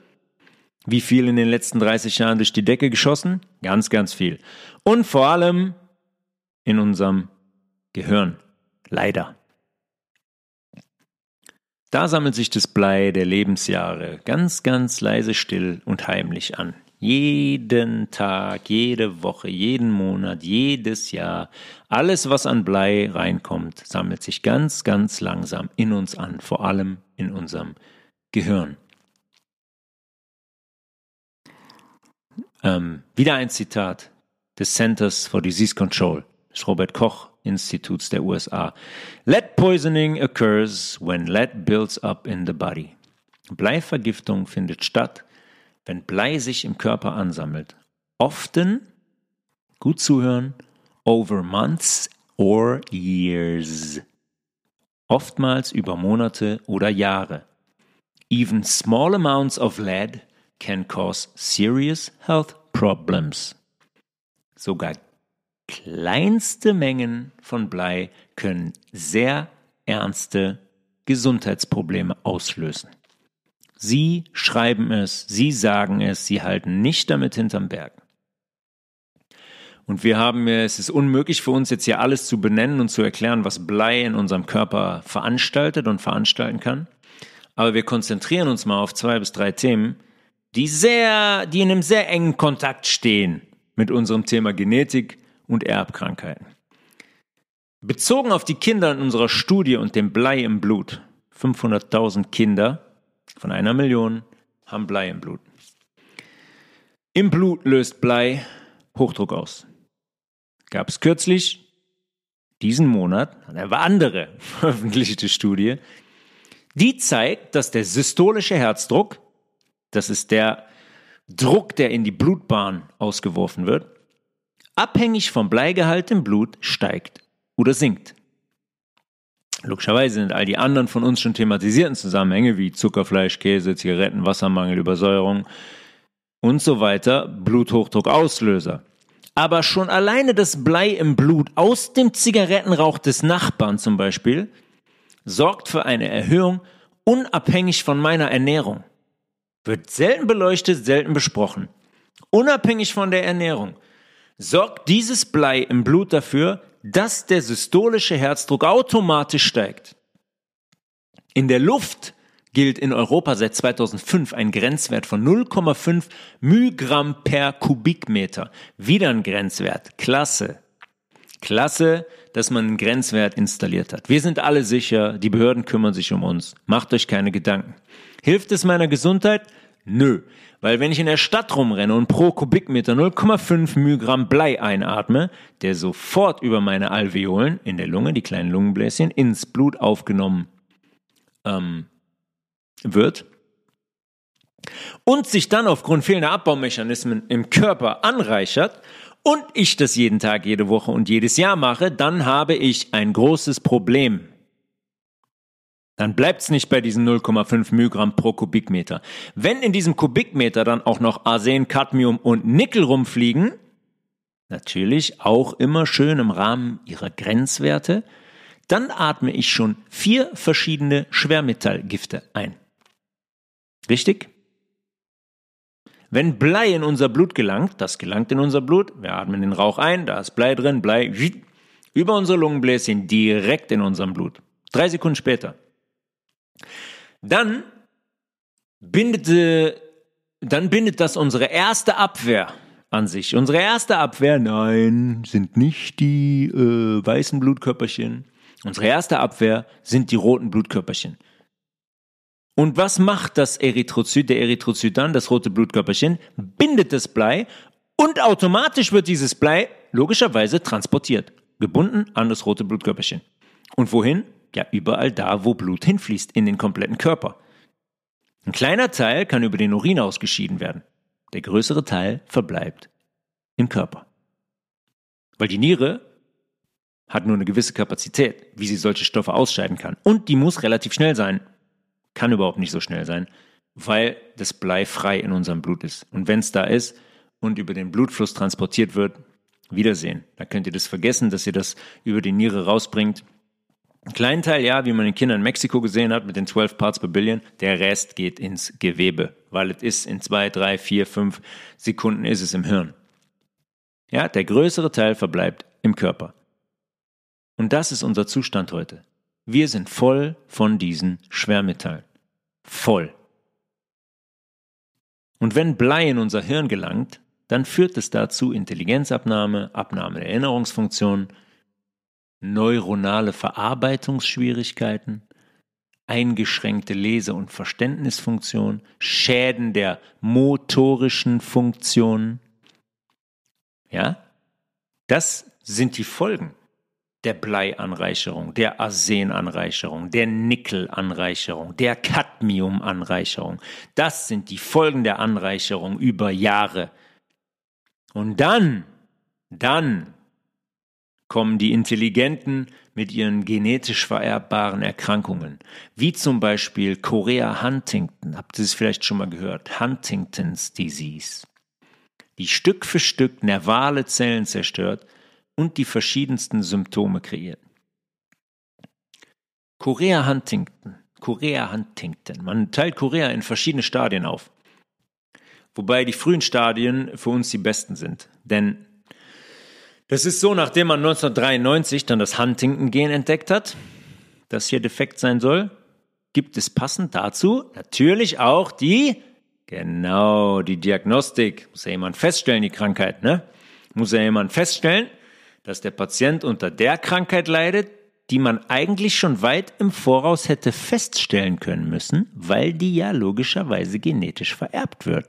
Wie viel in den letzten 30 Jahren durch die Decke geschossen? Ganz, ganz viel. Und vor allem in unserem Gehirn. Leider. Da sammelt sich das Blei der Lebensjahre ganz, ganz leise still und heimlich an. Jeden Tag, jede Woche, jeden Monat, jedes Jahr, alles, was an Blei reinkommt, sammelt sich ganz, ganz langsam in uns an, vor allem in unserem Gehirn. Ähm, wieder ein Zitat des Centers for Disease Control des Robert Koch Instituts der USA. Lead poisoning occurs when lead builds up in the body. Bleivergiftung findet statt, wenn Blei sich im Körper ansammelt. Often, gut zuhören, over months or years. Oftmals über Monate oder Jahre. Even small amounts of lead can cause serious health problems. Sogar kleinste Mengen von Blei können sehr ernste Gesundheitsprobleme auslösen. Sie schreiben es, Sie sagen es, Sie halten nicht damit hinterm Berg. Und wir haben, es ist unmöglich für uns jetzt hier alles zu benennen und zu erklären, was Blei in unserem Körper veranstaltet und veranstalten kann. Aber wir konzentrieren uns mal auf zwei bis drei Themen, die sehr, die in einem sehr engen Kontakt stehen mit unserem Thema Genetik und Erbkrankheiten. Bezogen auf die Kinder in unserer Studie und dem Blei im Blut, 500.000 Kinder von einer Million haben Blei im Blut. Im Blut löst Blei Hochdruck aus. Gab es kürzlich, diesen Monat, eine andere veröffentlichte Studie, die zeigt, dass der systolische Herzdruck, das ist der Druck, der in die Blutbahn ausgeworfen wird, abhängig vom Bleigehalt im Blut steigt oder sinkt. Logischerweise sind all die anderen von uns schon thematisierten Zusammenhänge wie Zuckerfleisch, Käse, Zigaretten, Wassermangel, Übersäuerung und so weiter Bluthochdruckauslöser. Aber schon alleine das Blei im Blut aus dem Zigarettenrauch des Nachbarn zum Beispiel sorgt für eine Erhöhung unabhängig von meiner Ernährung. Wird selten beleuchtet, selten besprochen. Unabhängig von der Ernährung sorgt dieses Blei im Blut dafür, dass der systolische Herzdruck automatisch steigt. In der Luft gilt in Europa seit 2005 ein Grenzwert von 0,5 Mygramm per Kubikmeter. Wieder ein Grenzwert. Klasse. Klasse, dass man einen Grenzwert installiert hat. Wir sind alle sicher, die Behörden kümmern sich um uns. Macht euch keine Gedanken. Hilft es meiner Gesundheit? Nö. Weil wenn ich in der Stadt rumrenne und pro Kubikmeter 0,5 Mygramm Blei einatme, der sofort über meine Alveolen in der Lunge, die kleinen Lungenbläschen, ins Blut aufgenommen ähm, wird und sich dann aufgrund fehlender Abbaumechanismen im Körper anreichert und ich das jeden Tag, jede Woche und jedes Jahr mache, dann habe ich ein großes Problem dann bleibt es nicht bei diesen 0,5 Mygramm pro Kubikmeter. Wenn in diesem Kubikmeter dann auch noch Arsen, Cadmium und Nickel rumfliegen, natürlich auch immer schön im Rahmen ihrer Grenzwerte, dann atme ich schon vier verschiedene Schwermetallgifte ein. Richtig? Wenn Blei in unser Blut gelangt, das gelangt in unser Blut, wir atmen den Rauch ein, da ist Blei drin, Blei über unsere Lungenbläschen direkt in unserem Blut. Drei Sekunden später. Dann bindet, dann bindet das unsere erste Abwehr an sich. Unsere erste Abwehr, nein, sind nicht die äh, weißen Blutkörperchen. Unsere erste Abwehr sind die roten Blutkörperchen. Und was macht das Erythrozyt, der Erythrozyt dann, das rote Blutkörperchen? Bindet das Blei und automatisch wird dieses Blei logischerweise transportiert, gebunden an das rote Blutkörperchen. Und wohin? Ja, überall da, wo Blut hinfließt, in den kompletten Körper. Ein kleiner Teil kann über den Urin ausgeschieden werden. Der größere Teil verbleibt im Körper. Weil die Niere hat nur eine gewisse Kapazität, wie sie solche Stoffe ausscheiden kann. Und die muss relativ schnell sein. Kann überhaupt nicht so schnell sein, weil das Blei frei in unserem Blut ist. Und wenn es da ist und über den Blutfluss transportiert wird, Wiedersehen. Da könnt ihr das vergessen, dass ihr das über die Niere rausbringt. Ein kleinen Teil, ja, wie man den Kindern in Mexiko gesehen hat, mit den 12 Parts per Billion. Der Rest geht ins Gewebe, weil es ist in zwei, drei, vier, fünf Sekunden ist es im Hirn. Ja, der größere Teil verbleibt im Körper. Und das ist unser Zustand heute. Wir sind voll von diesen Schwermetallen. Voll. Und wenn Blei in unser Hirn gelangt, dann führt es dazu Intelligenzabnahme, Abnahme der Erinnerungsfunktion, neuronale Verarbeitungsschwierigkeiten, eingeschränkte Lese- und Verständnisfunktion, Schäden der motorischen Funktionen. Ja? Das sind die Folgen der Bleianreicherung, der Arsenanreicherung, der Nickelanreicherung, der Cadmiumanreicherung. Das sind die Folgen der Anreicherung über Jahre. Und dann, dann kommen die Intelligenten mit ihren genetisch vererbbaren Erkrankungen, wie zum Beispiel Chorea Huntington, habt ihr es vielleicht schon mal gehört, Huntingtons Disease, die Stück für Stück nervale Zellen zerstört und die verschiedensten Symptome kreiert. Chorea Huntington, Chorea Huntington, man teilt Chorea in verschiedene Stadien auf, wobei die frühen Stadien für uns die besten sind, denn das ist so, nachdem man 1993 dann das Huntington-Gen entdeckt hat, das hier defekt sein soll, gibt es passend dazu natürlich auch die, genau, die Diagnostik. Muss ja jemand feststellen, die Krankheit, ne? Muss ja jemand feststellen, dass der Patient unter der Krankheit leidet, die man eigentlich schon weit im Voraus hätte feststellen können müssen, weil die ja logischerweise genetisch vererbt wird.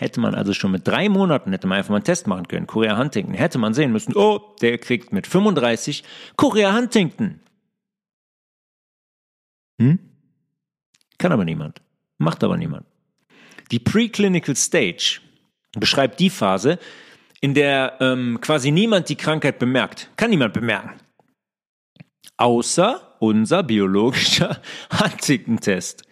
Hätte man also schon mit drei Monaten, hätte man einfach mal einen Test machen können, Korea Huntington, hätte man sehen müssen, oh, der kriegt mit 35 Korea Huntington. Hm? Kann aber niemand. Macht aber niemand. Die Preclinical Stage beschreibt die Phase, in der ähm, quasi niemand die Krankheit bemerkt. Kann niemand bemerken. Außer unser biologischer Huntington-Test.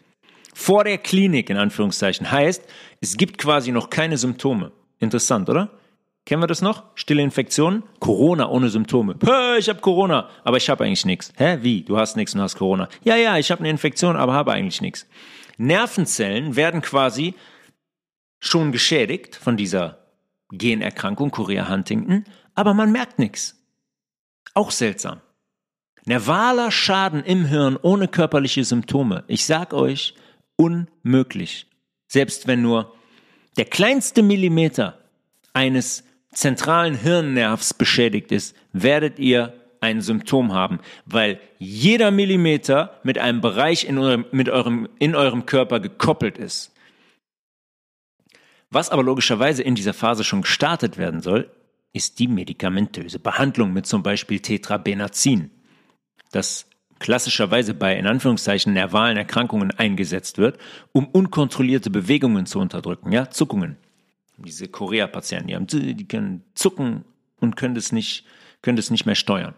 Vor der Klinik in Anführungszeichen heißt, es gibt quasi noch keine Symptome. Interessant, oder? Kennen wir das noch? Stille Infektionen? Corona ohne Symptome. Hä, ich habe Corona, aber ich habe eigentlich nichts. Hä, wie? Du hast nichts und hast Corona. Ja, ja, ich habe eine Infektion, aber habe eigentlich nichts. Nervenzellen werden quasi schon geschädigt von dieser Generkrankung Chorea Huntington, aber man merkt nichts. Auch seltsam. Nervaler Schaden im Hirn ohne körperliche Symptome. Ich sag euch, unmöglich selbst wenn nur der kleinste Millimeter eines zentralen Hirnnervs beschädigt ist, werdet ihr ein Symptom haben, weil jeder Millimeter mit einem Bereich in eurem, mit eurem, in eurem Körper gekoppelt ist. Was aber logischerweise in dieser Phase schon gestartet werden soll, ist die medikamentöse Behandlung mit zum Beispiel Tetrabenazin. Das klassischerweise bei in Anführungszeichen nervalen Erkrankungen eingesetzt wird, um unkontrollierte Bewegungen zu unterdrücken, ja, Zuckungen. Diese Korea-Patienten, die, haben, die können zucken und können das nicht, können das nicht mehr steuern.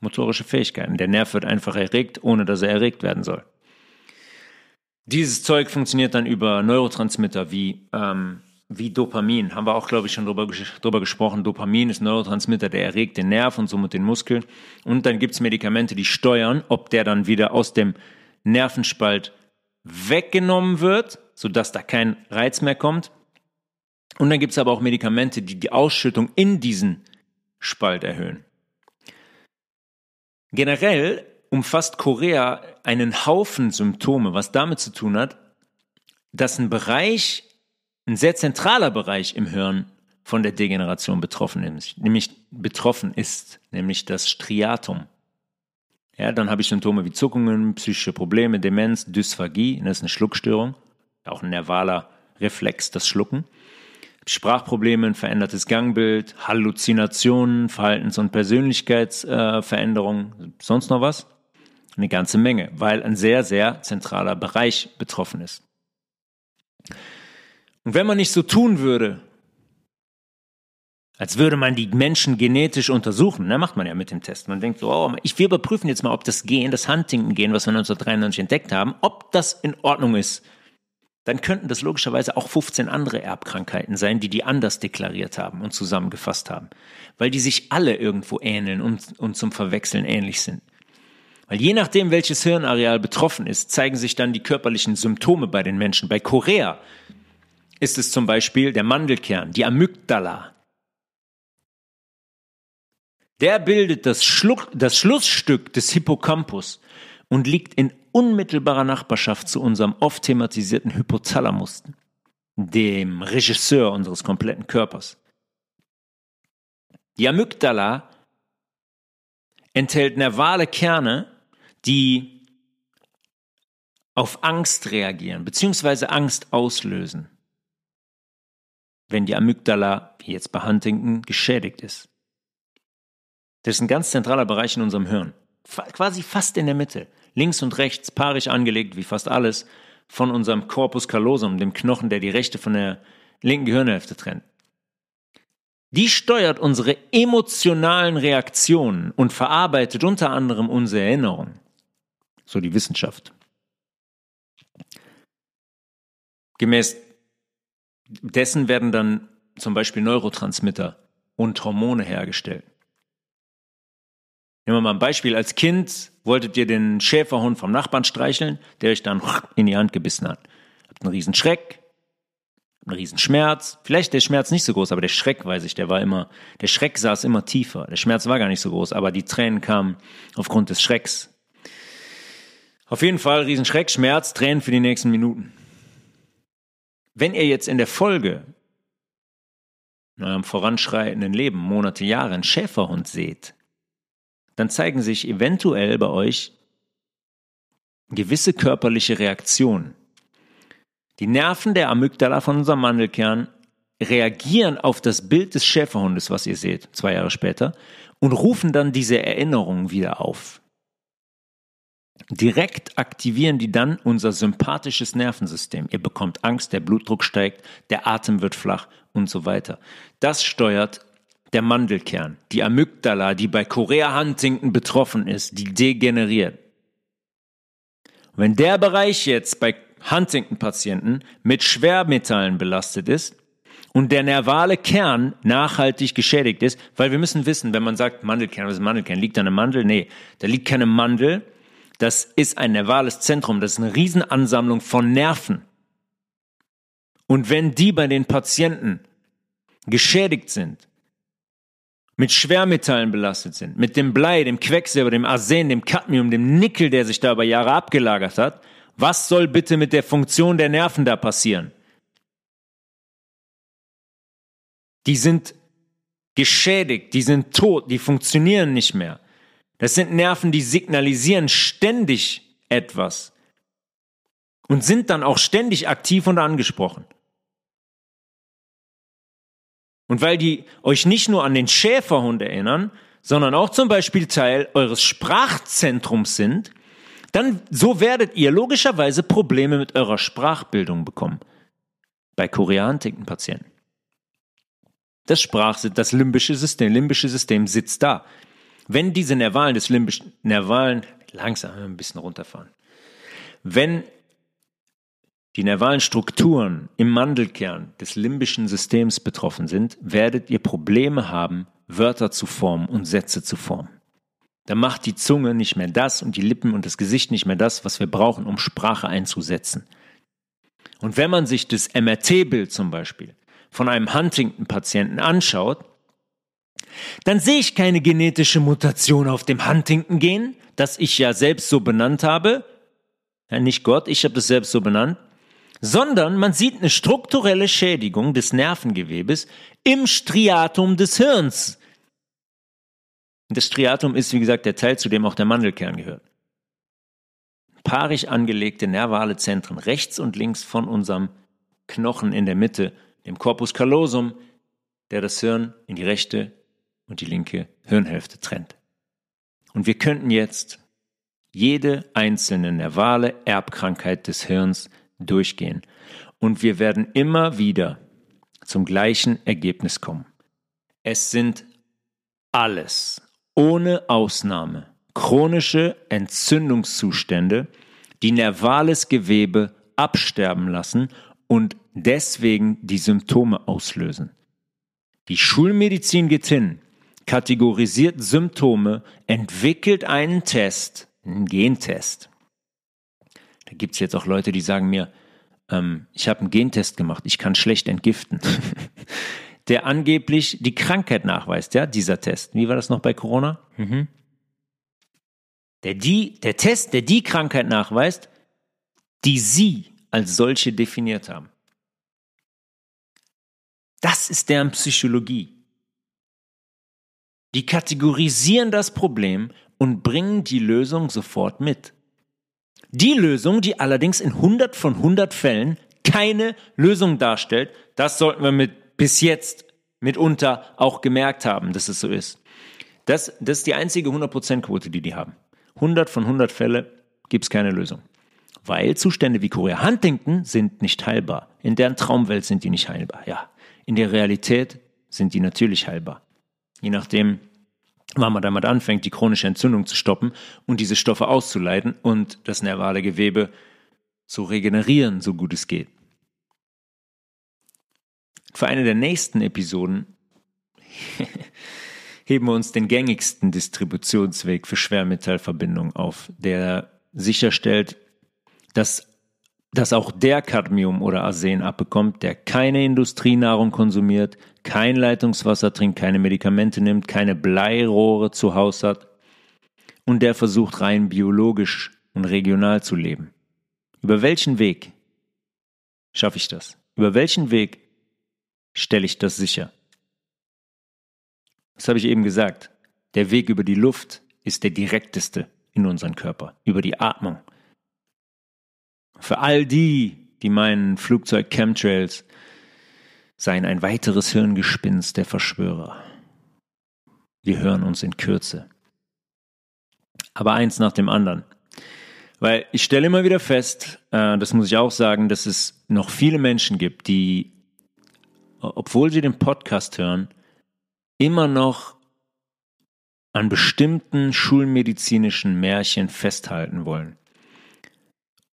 Motorische Fähigkeiten. Der Nerv wird einfach erregt, ohne dass er erregt werden soll. Dieses Zeug funktioniert dann über Neurotransmitter wie ähm, wie Dopamin. Haben wir auch, glaube ich, schon drüber, drüber gesprochen. Dopamin ist ein Neurotransmitter, der erregt den Nerv und somit den Muskel. Und dann gibt es Medikamente, die steuern, ob der dann wieder aus dem Nervenspalt weggenommen wird, sodass da kein Reiz mehr kommt, Und dann gibt es aber auch Medikamente, die die Ausschüttung in diesen Spalt erhöhen. Generell umfasst Korea einen Haufen Symptome, was damit zu tun hat, dass ein Bereich, ein sehr zentraler Bereich im Hirn von der Degeneration betroffen ist, nämlich betroffen ist, nämlich das Striatum. Ja, dann habe ich Symptome wie Zuckungen, psychische Probleme, Demenz, Dysphagie, das ist eine Schluckstörung, auch ein nervaler Reflex, das Schlucken. Sprachprobleme, ein verändertes Gangbild, Halluzinationen, Verhaltens- und Persönlichkeitsveränderungen, sonst noch was? Eine ganze Menge, weil ein sehr, sehr zentraler Bereich betroffen ist. Und wenn man nicht so tun würde, als würde man die Menschen genetisch untersuchen, ne, macht man ja mit dem Test. Man denkt so, oh, ich, wir überprüfen jetzt mal, ob das Gen, das Huntington-Gen, was wir 1993 entdeckt haben, ob das in Ordnung ist. Dann könnten das logischerweise auch 15 andere Erbkrankheiten sein, die die anders deklariert haben und zusammengefasst haben. Weil die sich alle irgendwo ähneln und, und zum Verwechseln ähnlich sind. Weil je nachdem, welches Hirnareal betroffen ist, zeigen sich dann die körperlichen Symptome bei den Menschen. Bei Korea ist es zum Beispiel der Mandelkern, die Amygdala. Der bildet das, Schluck, das Schlussstück des Hippocampus und liegt in unmittelbarer Nachbarschaft zu unserem oft thematisierten Hypothalamus, dem Regisseur unseres kompletten Körpers. Die Amygdala enthält nervale Kerne, die auf Angst reagieren, beziehungsweise Angst auslösen, wenn die Amygdala, wie jetzt bei Huntington, geschädigt ist. Das ist ein ganz zentraler Bereich in unserem Hirn. Quasi fast in der Mitte. Links und rechts, paarig angelegt, wie fast alles, von unserem Corpus callosum, dem Knochen, der die rechte von der linken Gehirnhälfte trennt. Die steuert unsere emotionalen Reaktionen und verarbeitet unter anderem unsere Erinnerungen so die Wissenschaft. Gemäß dessen werden dann zum Beispiel Neurotransmitter und Hormone hergestellt. Nehmen wir mal ein Beispiel. Als Kind wolltet ihr den Schäferhund vom Nachbarn streicheln, der euch dann in die Hand gebissen hat. Habt einen riesen Schreck, einen riesen Schmerz. Vielleicht der Schmerz nicht so groß, aber der Schreck, weiß ich, der war immer, der Schreck saß immer tiefer. Der Schmerz war gar nicht so groß, aber die Tränen kamen aufgrund des Schrecks. Auf jeden Fall Riesenschreck, Schmerz, Tränen für die nächsten Minuten. Wenn ihr jetzt in der Folge in eurem voranschreitenden Leben, Monate, Jahre, einen Schäferhund seht, dann zeigen sich eventuell bei euch gewisse körperliche Reaktionen. Die Nerven der Amygdala von unserem Mandelkern reagieren auf das Bild des Schäferhundes, was ihr seht, zwei Jahre später, und rufen dann diese Erinnerungen wieder auf. Direkt aktivieren die dann unser sympathisches Nervensystem. Ihr bekommt Angst, der Blutdruck steigt, der Atem wird flach und so weiter. Das steuert der Mandelkern, die Amygdala, die bei Korea Huntington betroffen ist, die degeneriert. wenn der Bereich jetzt bei Huntington-Patienten mit Schwermetallen belastet ist und der nervale Kern nachhaltig geschädigt ist, weil wir müssen wissen, wenn man sagt Mandelkern, was ist Mandelkern? Liegt da eine Mandel? Nee, da liegt keine Mandel, das ist ein nervales Zentrum, das ist eine Riesenansammlung von Nerven. Und wenn die bei den Patienten geschädigt sind, mit Schwermetallen belastet sind, mit dem Blei, dem Quecksilber, dem Arsen, dem Cadmium, dem Nickel, der sich da über Jahre abgelagert hat, was soll bitte mit der Funktion der Nerven da passieren? Die sind geschädigt, die sind tot, die funktionieren nicht mehr. Das sind Nerven, die signalisieren ständig etwas und sind dann auch ständig aktiv und angesprochen. Und weil die euch nicht nur an den Schäferhund erinnern, sondern auch zum Beispiel Teil eures Sprachzentrums sind, dann so werdet ihr logischerweise Probleme mit eurer Sprachbildung bekommen. Bei koreantiken Patienten. Das Sprach, das limbische System, limbische System sitzt da. Wenn diese Nervalen des limbischen, Nervalen, langsam ein bisschen runterfahren. Wenn die nervalen Strukturen im Mandelkern des limbischen Systems betroffen sind, werdet ihr Probleme haben, Wörter zu formen und Sätze zu formen. Da macht die Zunge nicht mehr das und die Lippen und das Gesicht nicht mehr das, was wir brauchen, um Sprache einzusetzen. Und wenn man sich das MRT-Bild zum Beispiel von einem Huntington-Patienten anschaut, dann sehe ich keine genetische Mutation auf dem Huntington-Gen, das ich ja selbst so benannt habe. Ja, nicht Gott, ich habe das selbst so benannt. Sondern man sieht eine strukturelle Schädigung des Nervengewebes im Striatum des Hirns. Das Striatum ist, wie gesagt, der Teil, zu dem auch der Mandelkern gehört. Paarig angelegte nervale Zentren rechts und links von unserem Knochen in der Mitte, dem Corpus callosum, der das Hirn in die rechte und die linke Hirnhälfte trennt. Und wir könnten jetzt jede einzelne nervale Erbkrankheit des Hirns durchgehen. Und wir werden immer wieder zum gleichen Ergebnis kommen. Es sind alles, ohne Ausnahme, chronische Entzündungszustände, die nervales Gewebe absterben lassen und deswegen die Symptome auslösen. Die Schulmedizin geht hin, kategorisiert Symptome, entwickelt einen Test, einen Gentest. Da gibt es jetzt auch Leute, die sagen mir, ähm, ich habe einen Gentest gemacht, ich kann schlecht entgiften. der angeblich die Krankheit nachweist, ja, dieser Test. Wie war das noch bei Corona? Mhm. Der, die, der Test, der die Krankheit nachweist, die Sie als solche definiert haben. Das ist deren Psychologie. Die kategorisieren das Problem und bringen die Lösung sofort mit. Die Lösung, die allerdings in 100 von 100 Fällen keine Lösung darstellt, das sollten wir mit bis jetzt mitunter auch gemerkt haben, dass es so ist. Das, das ist die einzige 100%-Quote, die die haben. 100 von 100 Fälle gibt es keine Lösung. Weil Zustände wie Korea Huntington sind nicht heilbar. In deren Traumwelt sind die nicht heilbar, ja. In der Realität sind die natürlich heilbar. Je nachdem, wann man damit anfängt, die chronische Entzündung zu stoppen und diese Stoffe auszuleiten und das nervale Gewebe zu regenerieren, so gut es geht. Für eine der nächsten Episoden heben wir uns den gängigsten Distributionsweg für Schwermetallverbindungen auf, der sicherstellt, dass, dass auch der Cadmium oder Arsen abbekommt, der keine Industrienahrung konsumiert, kein Leitungswasser trinkt, keine Medikamente nimmt, keine Bleirohre zu Hause hat und der versucht rein biologisch und regional zu leben. Über welchen Weg schaffe ich das? Über welchen Weg stelle ich das sicher? Das habe ich eben gesagt. Der Weg über die Luft ist der direkteste in unseren Körper, über die Atmung. Für all die, die meinen Flugzeug Chemtrails seien ein weiteres Hirngespinst der Verschwörer. Wir hören uns in Kürze. Aber eins nach dem anderen. Weil ich stelle immer wieder fest, äh, das muss ich auch sagen, dass es noch viele Menschen gibt, die, obwohl sie den Podcast hören, immer noch an bestimmten schulmedizinischen Märchen festhalten wollen.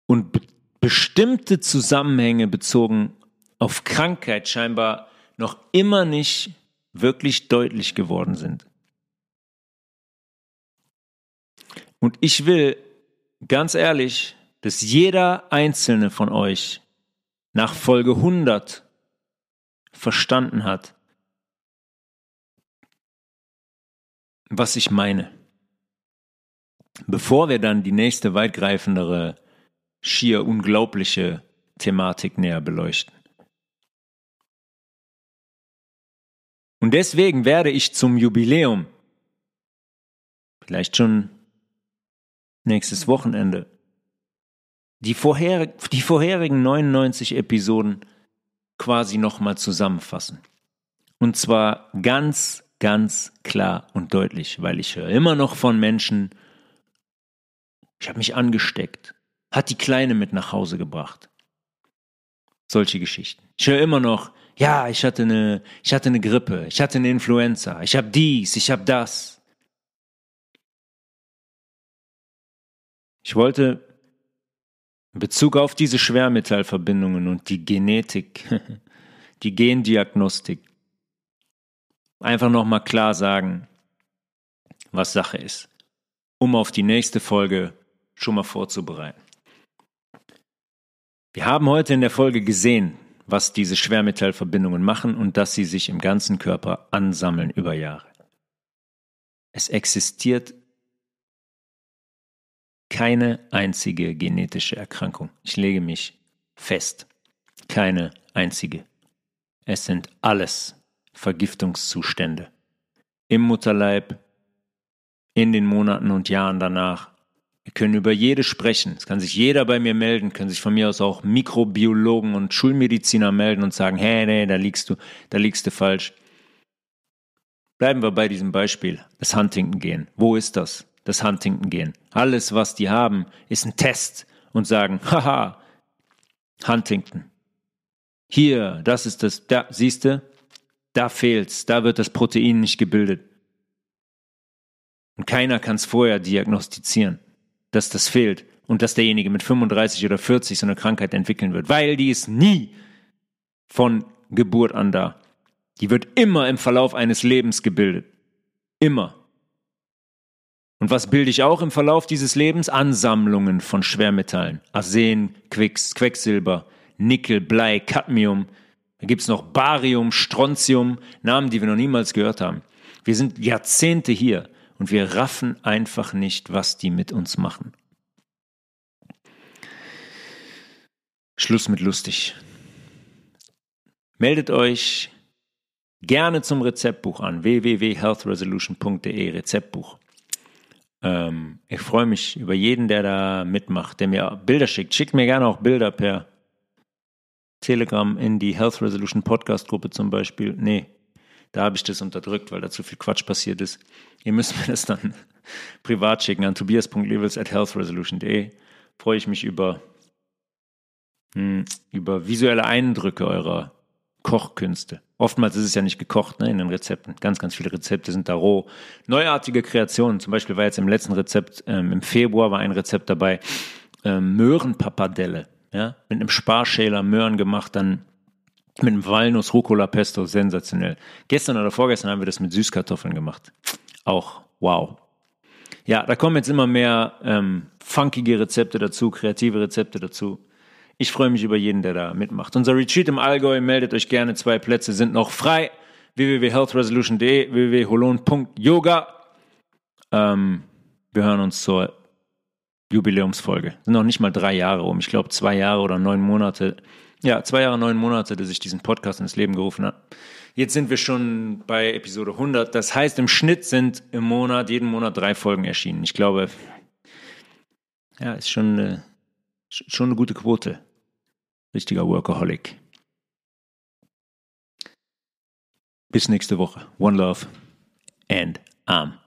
Und be bestimmte Zusammenhänge bezogen auf Krankheit scheinbar noch immer nicht wirklich deutlich geworden sind. Und ich will ganz ehrlich, dass jeder einzelne von euch nach Folge 100 verstanden hat, was ich meine. Bevor wir dann die nächste weitgreifendere, schier unglaubliche Thematik näher beleuchten. Und deswegen werde ich zum Jubiläum, vielleicht schon nächstes Wochenende, die, vorher, die vorherigen 99 Episoden quasi nochmal zusammenfassen. Und zwar ganz, ganz klar und deutlich, weil ich höre immer noch von Menschen, ich habe mich angesteckt, hat die Kleine mit nach Hause gebracht. Solche Geschichten. Ich höre immer noch, ja, ich hatte eine, ich hatte eine Grippe, ich hatte eine Influenza, ich habe dies, ich habe das. Ich wollte in Bezug auf diese Schwermetallverbindungen und die Genetik, die Gendiagnostik, einfach nochmal klar sagen, was Sache ist, um auf die nächste Folge schon mal vorzubereiten. Wir haben heute in der Folge gesehen, was diese Schwermetallverbindungen machen und dass sie sich im ganzen Körper ansammeln über Jahre. Es existiert keine einzige genetische Erkrankung. Ich lege mich fest. Keine einzige. Es sind alles Vergiftungszustände. Im Mutterleib, in den Monaten und Jahren danach. Wir können über jede sprechen. Es kann sich jeder bei mir melden, können sich von mir aus auch Mikrobiologen und Schulmediziner melden und sagen, hey, nee, da liegst du, da liegst du falsch. Bleiben wir bei diesem Beispiel, das Huntington gehen. Wo ist das? Das Huntington gehen. Alles, was die haben, ist ein Test und sagen, haha, Huntington. Hier, das ist das, da, siehst du, da fehlt's, da wird das Protein nicht gebildet. Und keiner kann es vorher diagnostizieren, dass das fehlt und dass derjenige mit 35 oder 40 so eine Krankheit entwickeln wird, weil die ist nie von Geburt an da. Die wird immer im Verlauf eines Lebens gebildet. Immer. Und was bilde ich auch im Verlauf dieses Lebens? Ansammlungen von Schwermetallen. Arsen, Quicks, Quecksilber, Nickel, Blei, Cadmium. Da gibt's noch Barium, Strontium, Namen, die wir noch niemals gehört haben. Wir sind Jahrzehnte hier und wir raffen einfach nicht, was die mit uns machen. Schluss mit lustig. Meldet euch gerne zum Rezeptbuch an www.healthresolution.de Rezeptbuch. Ähm, ich freue mich über jeden, der da mitmacht, der mir Bilder schickt. Schickt mir gerne auch Bilder per Telegram in die Health Resolution Podcast Gruppe zum Beispiel. Nee, da habe ich das unterdrückt, weil da zu viel Quatsch passiert ist. Ihr müsst mir das dann privat schicken an tobias.levels at healthresolution.de. Freue ich mich über, hm, über visuelle Eindrücke eurer Kochkünste. Oftmals ist es ja nicht gekocht ne, in den Rezepten. Ganz, ganz viele Rezepte sind da roh. Neuartige Kreationen. Zum Beispiel war jetzt im letzten Rezept, ähm, im Februar war ein Rezept dabei, ähm, Möhrenpappardelle. Ja, mit einem Sparschäler Möhren gemacht, dann mit einem Walnuss Rucola Pesto, sensationell. Gestern oder vorgestern haben wir das mit Süßkartoffeln gemacht. Auch wow. Ja, da kommen jetzt immer mehr ähm, funkige Rezepte dazu, kreative Rezepte dazu. Ich freue mich über jeden, der da mitmacht. Unser Retreat im Allgäu, meldet euch gerne, zwei Plätze sind noch frei. www.healthresolution.de, www.holon.yoga. Ähm, wir hören uns zur Jubiläumsfolge. Sind noch nicht mal drei Jahre um. Ich glaube, zwei Jahre oder neun Monate. Ja, zwei Jahre, neun Monate, dass ich diesen Podcast ins Leben gerufen habe. Jetzt sind wir schon bei Episode 100. Das heißt, im Schnitt sind im Monat, jeden Monat drei Folgen erschienen. Ich glaube, ja, ist schon eine, schon eine gute Quote. Richtiger Workaholic. Bis nächste Woche. One Love and Arm.